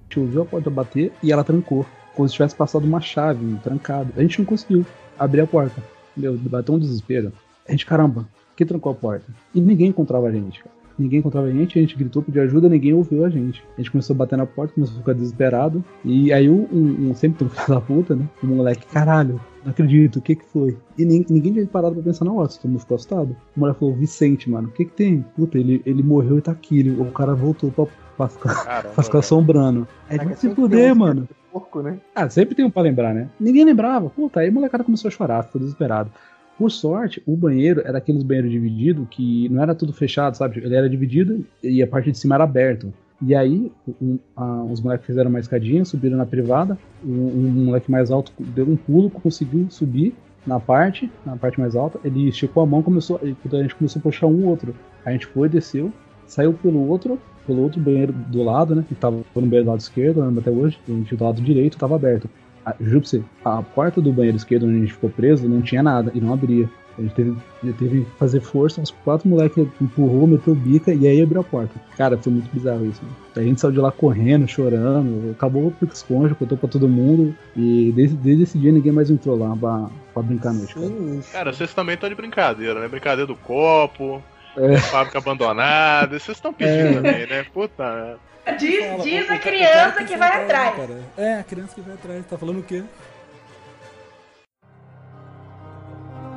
A gente ouviu a porta bater e ela trancou. Como se tivesse passado uma chave, trancado. A gente não conseguiu abrir a porta. Meu, bateu um desespero. A gente, caramba, quem trancou a porta? E ninguém encontrava a gente, cara. Ninguém encontrava a gente, a gente gritou, pediu ajuda, ninguém ouviu a gente. A gente começou a bater na porta, começou a ficar desesperado. E aí um, um, um sempre tem um filho da puta, né? O moleque, caralho, não acredito, o que que foi? E ninguém, ninguém tinha parado pra pensar na hora, todo mundo ficou assustado. O moleque falou, Vicente, mano, o que que tem? Puta, ele, ele morreu e tá aqui, ele, o cara voltou pra, pra ficar, Caramba, pra ficar assombrando. Aí Caraca, vai se fuder, um mano. Porco, né? Ah, sempre tem um pra lembrar, né? Ninguém lembrava. Puta, aí o molecada começou a chorar, ficou desesperado. Por sorte, o banheiro era aqueles banheiros divididos que não era tudo fechado, sabe? Ele era dividido e a parte de cima era aberto. E aí, um, a, os moleques fizeram uma escadinha, subiram na privada. Um, um moleque mais alto deu um pulo, conseguiu subir na parte, na parte mais alta. Ele esticou a mão, começou, a gente começou a puxar um outro. A gente foi, desceu, saiu pelo outro, pelo outro banheiro do lado, né? Que tava no banheiro do lado esquerdo, lembro até hoje. Do lado direito tava aberto. A, juro pra você, a porta do banheiro esquerdo onde a gente ficou preso não tinha nada e não abria. A gente teve, teve que fazer força, uns quatro moleques empurrou, meteu bica e aí abriu a porta. Cara, foi muito bizarro isso. Né? A gente saiu de lá correndo, chorando, acabou o pique esconde, contou pra todo mundo. E desde, desde esse dia ninguém mais entrou lá pra, pra brincar à noite. Cara. Cara, vocês também estão de brincadeira, né? Brincadeira do copo, É. fábrica abandonada, vocês estão pedindo É. também, né? Puta. Diz, Fala, diz a criança que vai atrás. cara. É, a criança que vai atrás. Tá falando o quê?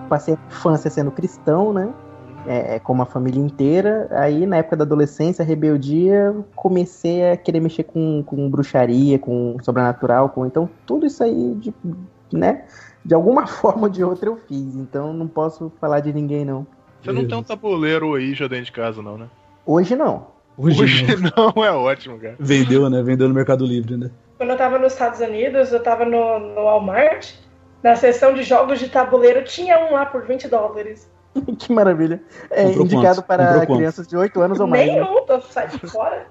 Passei a infância sendo cristão, né? É, é, como a família inteira. Aí, na época da adolescência, rebeldia, comecei a querer mexer com, com bruxaria, com sobrenatural, com. Então, tudo isso aí, de, né? De alguma forma ou de outra eu fiz. Então, não posso falar de ninguém, não. Você não tem um tabuleiro aí já dentro de casa, não, né? Hoje não. Hoje, Hoje não. não é ótimo, cara. Vendeu, né? Vendeu no Mercado Livre, né? Quando eu tava nos Estados Unidos, eu tava no, no Walmart. Na seção de jogos de tabuleiro, tinha um lá por 20 dólares. que maravilha. É Comprou indicado quantos? para Comprou quantos? crianças de 8 anos ou mais. né? Nenhum, tô sai de fora.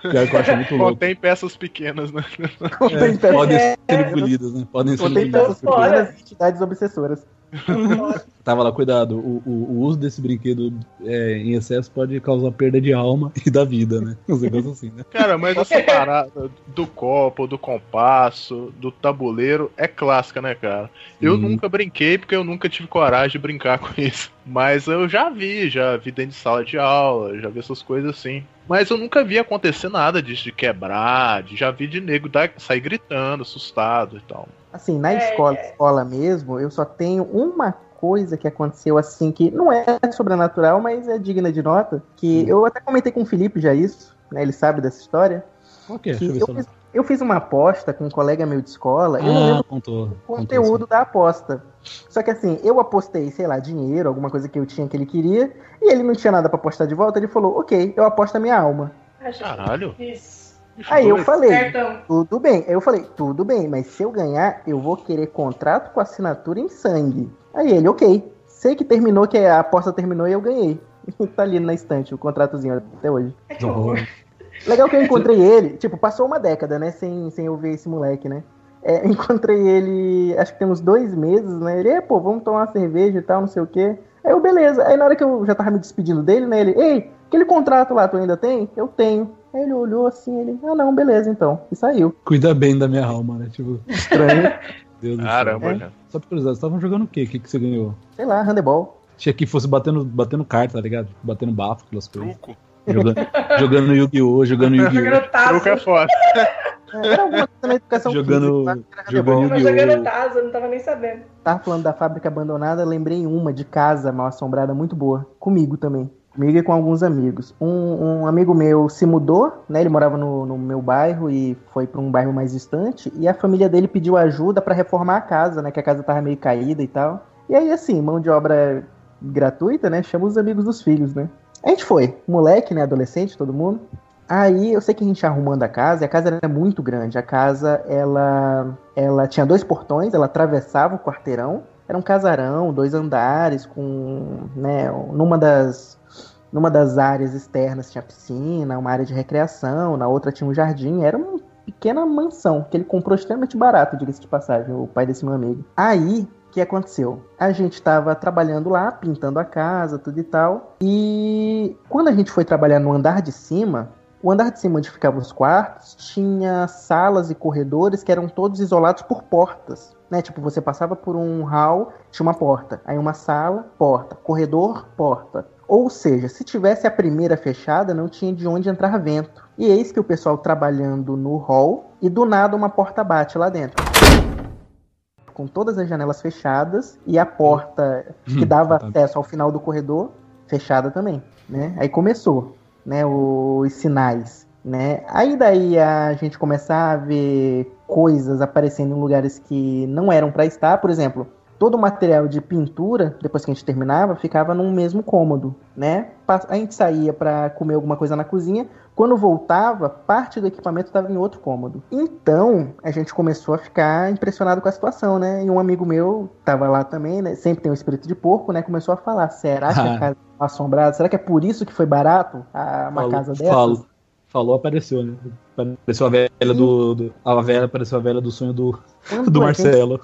Pior que eu acho muito louco. Contém peças pequenas, né? Contém É, peças- podem ser engolidas, né? Podem ser Contém engolidas. peças Fora. pequenas e entidades obsessoras. Tava lá, cuidado. O, o- o uso desse brinquedo é, em excesso pode causar perda de alma e da vida, né? Uns negócios assim, né? Cara, mas essa parada do copo, do compasso, do tabuleiro é clássica, né, cara? Eu Sim. nunca brinquei porque eu nunca tive coragem de brincar com isso. Mas eu já vi, já vi dentro de sala de aula, já vi essas coisas assim. Mas eu nunca vi acontecer nada disso, de quebrar, de já vi de nego dar, sair gritando, assustado e tal. Assim, na É, escola, é. escola mesmo, eu só tenho uma coisa que aconteceu assim, que não é sobrenatural, mas é digna de nota. Que eu até comentei com o Felipe já isso, né? Ele sabe dessa história. Que Deixa eu ver eu, fiz, eu fiz uma aposta com um colega meu de escola, eu não Ah, lembro contou. o contou conteúdo da aposta. Só que assim, eu apostei, sei lá, dinheiro, alguma coisa que eu tinha que ele queria, e ele não tinha nada pra apostar de volta, ele falou, ok, eu aposto a minha alma. Caralho. Isso. Aí eu falei, Certão. tudo bem. Aí eu falei, tudo bem, mas se eu ganhar, eu vou querer contrato com assinatura em sangue. Aí ele, ok. Sei que terminou, que a aposta terminou e eu ganhei. tá ali na estante, o contratozinho até hoje. Ai, que horror. Legal que eu encontrei ele, tipo, passou uma década, né, sem, sem eu ver esse moleque, né? É, encontrei ele, acho que tem uns dois meses, né? Ele, é, pô, vamos tomar uma cerveja e tal, não sei o quê. Aí eu, beleza. Aí na hora que eu já tava me despedindo dele, né? Ele, ei, aquele contrato lá tu ainda tem? Eu tenho. Aí ele olhou assim, ele, ah não, beleza então. E saiu. Cuida bem da minha alma, né? Tipo, Estranho. Deus do céu. Caramba, É. cara. Só pra curiosidade, vocês estavam jogando o quê? O que, que você ganhou? Sei lá, handebol. Tinha que fosse batendo, batendo carta, tá ligado? Batendo bafo, aquelas coisas. Truco. Jogando, jogando Yu-Gi-Oh! Jogando Yu-Gi-Oh! Jogando tazo. Truco é foda. Era alguma coisa na educação Jogando- física, era jogando Yu-Gi-Oh! jogando tazo, não tava nem sabendo. Tava falando da fábrica abandonada, lembrei em uma de casa mal assombrada muito boa. Comigo também. E com alguns amigos. Um, um amigo meu se mudou, né? Ele morava no, no meu bairro e foi pra um bairro mais distante. E a família dele pediu ajuda pra reformar a casa, né? Que a casa tava meio caída e tal. E aí, assim, mão de obra gratuita, né? Chama os amigos dos filhos, né? A gente foi. Moleque, né? Adolescente, todo mundo. Aí eu sei que a gente arrumando a casa, e a casa era muito grande. A casa, ela, ela tinha dois portões, ela atravessava o quarteirão. Era um casarão, dois andares, com, né, numa das, numa das áreas externas tinha piscina, uma área de recreação, na outra tinha um jardim. Era uma pequena mansão que ele comprou extremamente barato, diga-se de passagem, o pai desse meu amigo. Aí, o que aconteceu? A gente estava trabalhando lá, pintando a casa, tudo e tal. E quando a gente foi trabalhar no andar de cima, o andar de cima onde ficavam os quartos tinha salas e corredores que eram todos isolados por portas. Né? Tipo, você passava por um hall, tinha uma porta. Aí uma sala, porta. Corredor, porta. Ou seja, se tivesse a primeira fechada, não tinha de onde entrar vento. E eis que o pessoal trabalhando no hall e do nada uma porta bate lá dentro. Com todas as janelas fechadas e a porta que dava acesso ao final do corredor fechada também, né? Aí começou, né, os sinais, né? Aí daí a gente começar a ver coisas aparecendo em lugares que não eram para estar, por exemplo, todo o material de pintura, depois que a gente terminava, ficava num mesmo cômodo, né? A gente saía para comer alguma coisa na cozinha, quando voltava, parte do equipamento estava em outro cômodo. Então, a gente começou a ficar impressionado com a situação, né? E um amigo meu tava lá também, né? Sempre tem o espírito de porco, né? Começou a falar: será que a casa tá assombrada? Será que é por isso que foi barato a- uma Falou- casa dessas? falou, falou, apareceu, né? Apareceu a velha do, do- A velha apareceu a velha do sonho do, Quando do gente- Marcelo.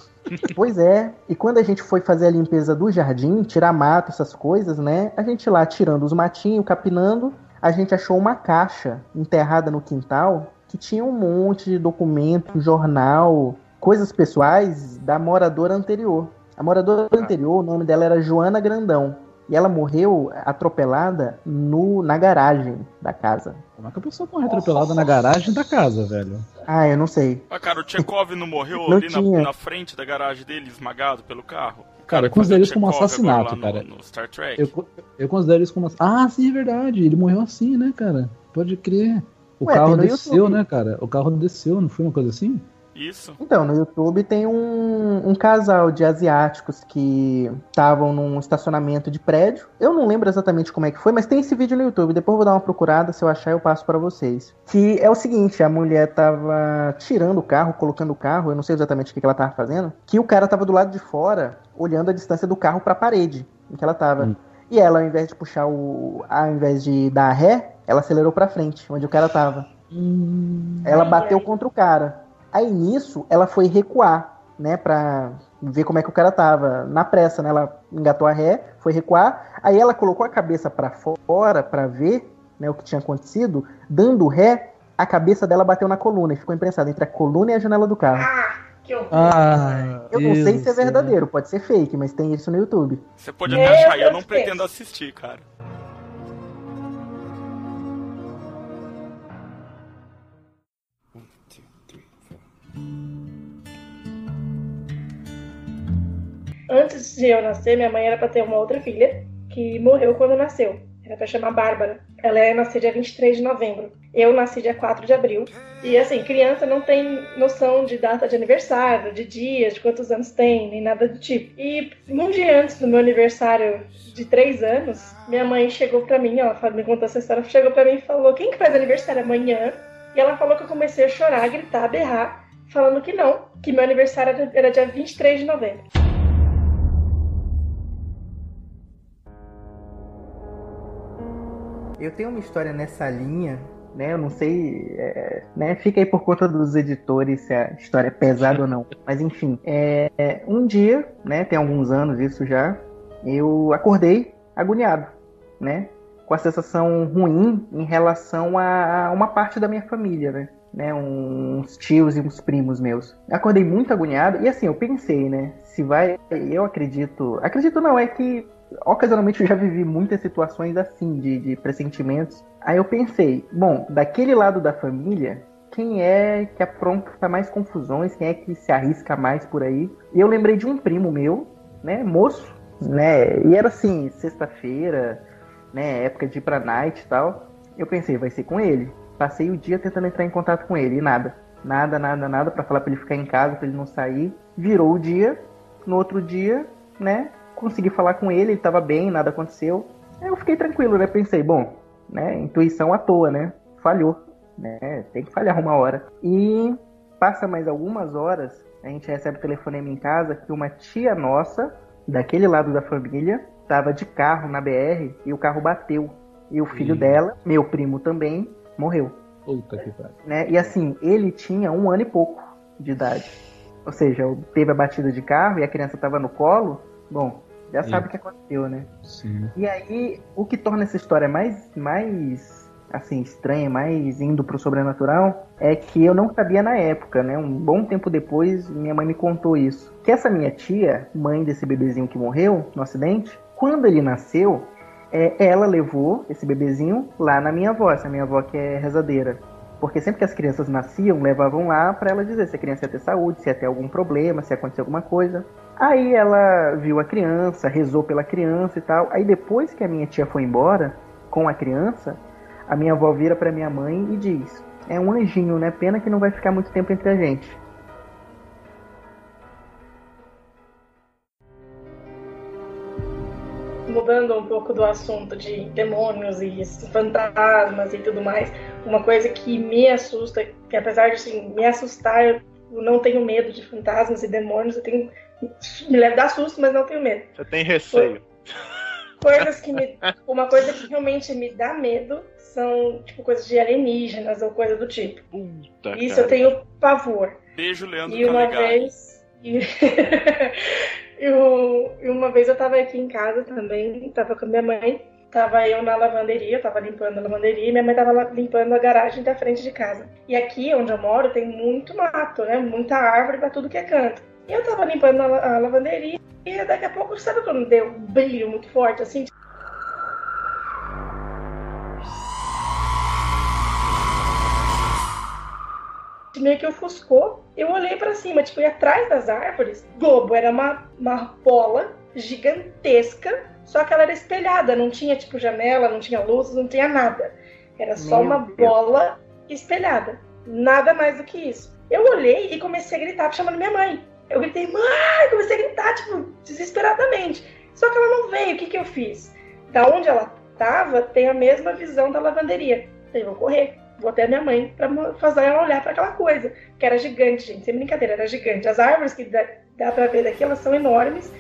Pois é, e quando a gente foi fazer a limpeza do jardim, tirar mato, essas coisas, né? A gente lá tirando os matinhos, capinando, a gente achou uma caixa enterrada no quintal que tinha um monte de documento, jornal, coisas pessoais da moradora anterior. A moradora anterior, o nome dela era Joana Grandão. E ela morreu atropelada no, na garagem da casa. Como é que a pessoa morre atropelada na garagem da casa, velho? Ah, eu não sei. Ah, cara, o Tchekov não morreu Não ali na, na frente da garagem dele, esmagado pelo carro? Cara, eu considero isso como agora assassinato, no- cara. No, Star Trek. Eu, eu considero isso como. Ah, sim, é verdade. Ele morreu assim, né, cara? Pode crer. O Ué, carro desceu, né, cara? O carro desceu, não foi uma coisa assim? Isso. Então, no YouTube tem um, um casal de asiáticos que estavam num estacionamento de prédio. Eu não lembro exatamente como é que foi, mas tem esse vídeo no YouTube. Depois eu vou dar uma procurada, se eu achar eu passo pra vocês. Que é o seguinte, a mulher tava tirando o carro, colocando o carro, eu não sei exatamente o que que ela tava fazendo, que o cara tava do lado de fora, olhando a distância do carro pra parede em que ela tava. E ela, ao invés de puxar o... ao invés de dar ré, ela acelerou pra frente, onde o cara tava. Ela bateu contra o cara. Aí nisso, ela foi recuar, né, pra ver como é que o cara tava. Na pressa, né, ela engatou a ré, foi recuar. Aí ela colocou a cabeça pra fora pra ver, né, o que tinha acontecido. Dando ré, a cabeça dela bateu na coluna e ficou imprensada entre a coluna e a janela do carro. Que horror. Ah, Eu não sei se é verdadeiro, pode ser fake, mas tem isso no YouTube. Você pode até achar, eu não pretendo assistir, cara. Antes de eu nascer, minha mãe era pra ter uma outra filha, que morreu quando nasceu. Era pra chamar Bárbara. Ela ia nascer dia 23 de novembro. Eu nasci dia 4 de abril. E assim, criança não tem noção de data de aniversário, de dias, de quantos anos tem, nem nada do tipo. E um dia antes do meu aniversário de 3 anos, minha mãe chegou pra mim, ela me contou essa história, chegou pra mim e falou: Quem que faz aniversário amanhã? E ela falou que eu comecei a chorar, a gritar, a berrar, falando que não, que meu aniversário era dia 23 de novembro. Eu tenho uma história nessa linha, né? Eu não sei, é, né? Fica aí por conta dos editores se a história é pesada ou não. Mas enfim, é, é, um dia, né? Tem alguns anos isso já. Eu acordei agoniado, né? Com a sensação ruim em relação a, a uma parte da minha família, né? né? Uns tios e uns primos meus. Acordei muito agoniado e assim, eu pensei, né? Se vai. Eu acredito. Acredito não, é que ocasionalmente eu já vivi muitas situações assim, de, de pressentimentos. Aí eu pensei, bom, daquele lado da família, quem é que apronta mais confusões, quem é que se arrisca mais por aí? E eu lembrei de um primo meu, né, moço, né, e era assim, sexta-feira, né, época de ir pra night e tal. Eu pensei, vai ser com ele. Passei o dia tentando entrar em contato com ele e nada. Nada, nada, nada para falar para ele ficar em casa, para ele não sair. Virou o dia. No outro dia, né, consegui falar com ele, ele tava bem, nada aconteceu. Aí eu fiquei tranquilo, né? Pensei, bom, né, intuição à toa, né? Falhou, né? Tem que falhar uma hora. E passa mais algumas horas, a gente recebe o telefonema em casa que uma tia nossa, daquele lado da família, tava de carro na BR e o carro bateu. E o filho dela, meu primo também, morreu. Puta que pariu. Né? E assim, ele tinha um ano e pouco de idade. Ou seja, teve a batida de carro e a criança estava no colo. Bom, já Sim. sabe o que aconteceu, né? Sim. E aí, o que torna essa história mais, mais assim, estranha, mais indo pro sobrenatural, é que eu não sabia na época, né? Um bom tempo depois, minha mãe me contou isso. Que essa minha tia, mãe desse bebezinho que morreu no acidente, quando ele nasceu, é, ela levou esse bebezinho lá na minha avó, essa minha avó que é rezadeira. Porque sempre que as crianças nasciam, levavam lá para ela dizer se a criança ia ter saúde, se ia ter algum problema, se ia acontecer alguma coisa. Aí ela viu a criança, rezou pela criança e tal. Aí depois que a minha tia foi embora com a criança, a minha avó vira para minha mãe e diz: "É um anjinho, né? Pena que não vai ficar muito tempo entre a gente". mudando um pouco do assunto de demônios e fantasmas e tudo mais, uma coisa que me assusta, que apesar de assim, me assustar, eu não tenho medo de fantasmas e demônios, eu tenho me leva dar susto, mas não tenho medo. Você tem receio. Coisas que me, uma coisa que realmente me dá medo são tipo coisas de alienígenas ou coisa do tipo. Puta, Isso cara. eu tenho pavor. Beijo, Leandro E uma Calegari. vez. E... eu, e uma vez eu tava aqui em casa também, tava com a minha mãe. Tava eu na lavanderia, eu tava limpando a lavanderia e minha mãe tava limpando a garagem da frente de casa. E aqui onde eu moro tem muito mato, né? Muita árvore pra tudo que é canto. Eu tava limpando a, la- a lavanderia e daqui a pouco, sabe quando deu um brilho muito forte assim? meio que ofuscou. Eu olhei pra cima, tipo, e atrás das árvores, Globo era uma, uma bola gigantesca, só que ela era espelhada, não tinha tipo janela, não tinha luz, não tinha nada. Era só Meu uma Deus. bola espelhada. Nada mais do que isso. Eu olhei e comecei a gritar, chamando minha mãe. Eu gritei, mãe! Comecei a gritar, tipo, desesperadamente. Só que ela não veio. O que, que eu fiz? Da onde ela tava, tem a mesma visão da lavanderia. Falei, vou correr. Vou até a minha mãe mo- fazer ela olhar pra aquela coisa. Que era gigante, gente. Sem brincadeira, era gigante. As árvores que dá, dá pra ver daqui, elas são enormes.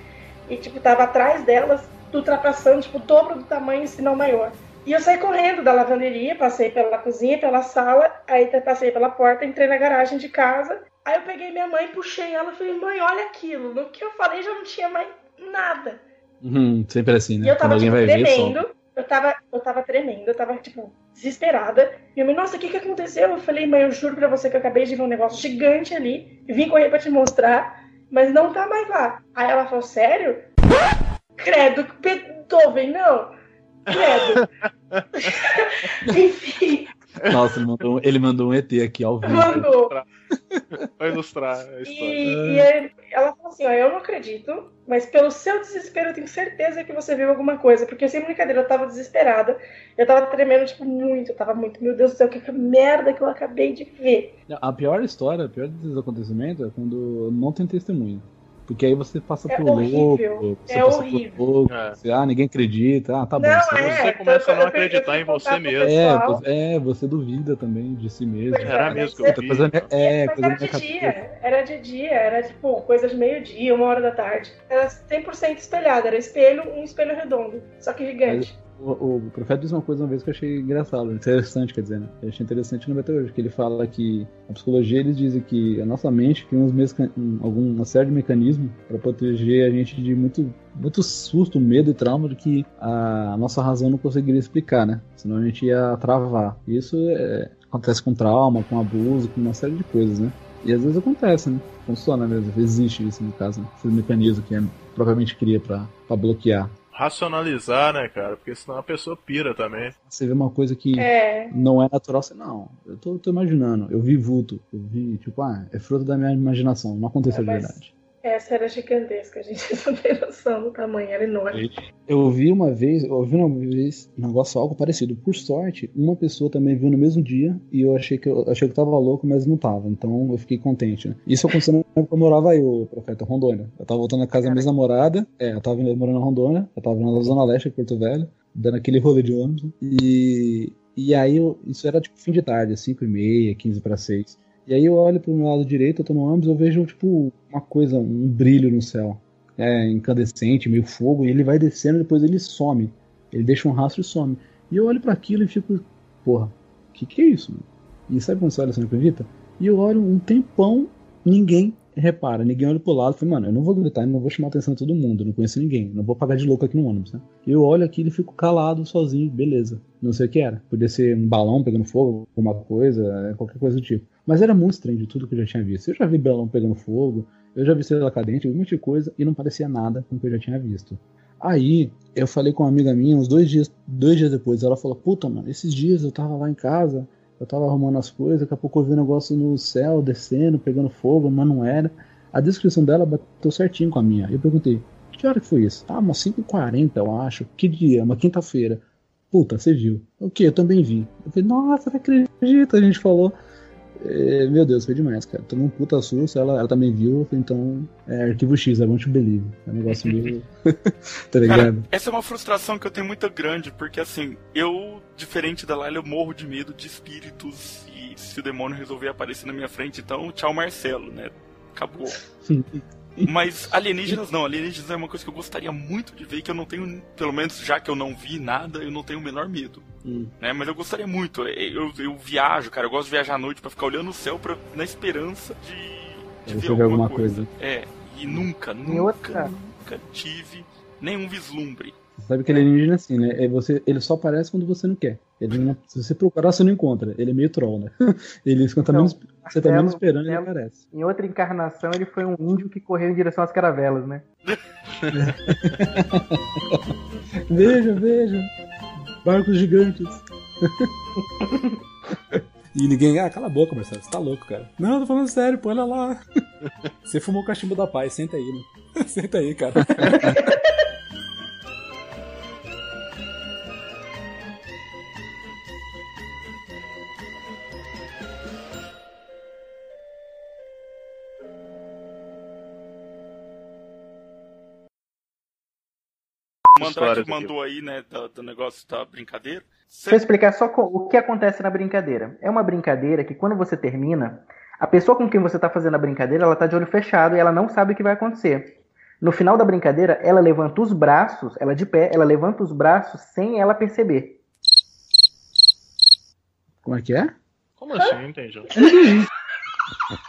E, tipo, tava atrás delas, ultrapassando, tipo, o dobro do tamanho, se não maior. E eu saí correndo da lavanderia, passei pela cozinha, pela sala, aí passei pela porta, entrei na garagem de casa. Aí eu peguei minha mãe, puxei ela e falei, mãe, olha aquilo. No que eu falei já não tinha mais nada. Uhum, sempre assim, E né? eu tava, tipo, vai ver, tremendo. só. Eu tava, eu tava tremendo, eu tava, tipo, desesperada. E eu me, nossa, o que que aconteceu? Eu falei, mãe, eu juro pra você que eu acabei de ver um negócio gigante ali. E vim correr pra te mostrar, mas não tá mais lá. Aí ela falou, sério? Credo, Beethoven, não. Credo. Enfim, Nossa, ele mandou, um- ele mandou um ET aqui ao vivo. mandou. Vai ilustrar a história. E, e ela falou assim: ó, eu não acredito, mas pelo seu desespero eu tenho certeza que você viu alguma coisa. Porque sem brincadeira, eu tava desesperada. Eu tava tremendo, tipo, muito. Eu tava muito, meu Deus do céu, que, que merda que eu acabei de ver. A pior história, a pior desses acontecimentos é quando não tem testemunho. Porque aí você passa É por horrível. louco, você É passa horrível. por louco, É. você, ah, ninguém acredita, ah, tá bom. Não, você, é, Você começa a não acreditar em você mesmo. é, você, é, duvida também de si mesmo. É, Era mas mesmo que eu vi. Coisa é, Mas coisa era de cabeça. dia, era de dia, era tipo coisa de meio-dia, uma hora da tarde. Era 100% espelhada, era espelho, um espelho redondo, só que gigante. O, o profeta disse uma coisa uma vez que eu achei engraçado, interessante, quer dizer, né? Eu achei interessante no até hoje, que ele fala que a psicologia eles dizem que a nossa mente tem uns um, algum, uma série de mecanismos para proteger a gente de muito, muito susto, medo e trauma de que a nossa razão não conseguiria explicar, né? Senão a gente ia travar. Isso é, acontece com trauma, com abuso, com uma série de coisas, né? E às vezes acontece, né? Funciona mesmo, existe isso no caso, né? esse mecanismo que é, provavelmente cria pra bloquear. Racionalizar, né, cara? Porque senão a pessoa pira também. Você vê uma coisa que É. não é natural, você não. Eu tô, tô imaginando, eu vi vulto, eu vi, tipo, ah, é fruto da minha imaginação, não aconteceu de Mas- verdade. Essa era gigantesca, a gente não tem noção do tamanho, era enorme. Eu ouvi uma vez, eu ouvi uma vez um negócio algo parecido. Por sorte, uma pessoa também viu no mesmo dia e eu achei que eu achei que tava louco, mas não tava. Então eu fiquei contente, né? Isso aconteceu na época que eu morava aí, o profeta Rondônia. Eu tava voltando na casa da minha namorada, é, eu tava morando na Rondônia, eu tava na Zona Leste, Porto Velho, dando aquele rolê de ônibus. né? E, e aí eu- isso era tipo fim de tarde, 5 e meia, 15 para 6. E aí eu olho pro meu lado direito, eu tô no ônibus, eu vejo tipo uma coisa, um brilho no céu é, incandescente, meio fogo, e ele vai descendo e depois ele some. Ele deixa um rastro e some. E eu olho para aquilo e fico, porra, que que é isso? Mano? E sabe quando você olha, você não acredita? E eu olho um tempão, ninguém repara, ninguém olha pro lado. Eu falei, mano, eu não vou gritar, eu não vou chamar a atenção de todo mundo, não conheço ninguém, não vou pagar de louco aqui no ônibus, né? Eu olho aquilo e fico calado, sozinho, beleza. Não sei o que era. Podia ser um balão pegando fogo, alguma coisa, qualquer coisa do tipo. Mas era muito estranho de tudo que eu já tinha visto. Eu já vi balão pegando fogo, eu já vi estrela cadente, vi um monte de coisa e não parecia nada com o que eu já tinha visto. Aí eu falei com uma amiga minha uns dois dias, dois dias depois. Ela falou: Puta, mano, esses dias eu tava lá em casa, eu tava arrumando as coisas, daqui a pouco eu vi um negócio no céu descendo, pegando fogo, mas não era. A descrição dela bateu certinho com a minha. Eu perguntei: Que hora que foi isso? Ah, umas 5h40, eu acho. Que dia? Uma quinta-feira. Puta, você viu? O que? Eu também vi. Eu falei: Nossa, não acredito, a gente falou. É, meu Deus, foi demais, cara. Tomei um puta susto, ela, ela também viu, então é arquivo X, I want to believe. É um negócio meio. tá ligado? Cara, essa é uma frustração que eu tenho muito grande, porque assim, eu, diferente da Laila, eu morro de medo de espíritos e se o demônio resolver aparecer na minha frente, então tchau Marcelo, né? Acabou. Mas alienígenas não, alienígenas é uma coisa que eu gostaria muito de ver, que eu não tenho, pelo menos já que eu não vi nada, eu não tenho o menor medo. Hum. Né? Mas eu gostaria muito, eu, eu viajo, cara, eu gosto de viajar à noite pra ficar olhando o céu pra, na esperança de, de ver alguma, alguma coisa. coisa. É, e nunca, E nunca, outra- nunca tive nenhum vislumbre. Você sabe que ele é alienígena é assim, né? É você, ele só aparece quando você não quer. Ele não- se você procurar, você não encontra. Ele é meio troll, né? Ele, tá Não, menos, você tá menos esperando, ele Marcelo- aparece. Em outra encarnação, ele foi um índio que correu em direção às caravelas, né? Veja, veja. Barcos gigantes. E ninguém, ah, cala a boca, Marcelo, você tá louco, cara. Não, eu tô falando sério, pô, olha lá. Você fumou o cachimbo da paz, senta aí, né? Senta aí, cara. O Mandrake do mandou aí, né, do, do negócio da brincadeira. Deixa eu explicar só o que acontece na brincadeira. É uma brincadeira que quando você termina, a pessoa com quem você está fazendo a brincadeira, ela tá de olho fechado e ela não sabe o que vai acontecer. No final da brincadeira, ela levanta os braços, ela de pé, ela levanta os braços sem ela perceber. Como é que é? Como assim? Entendi.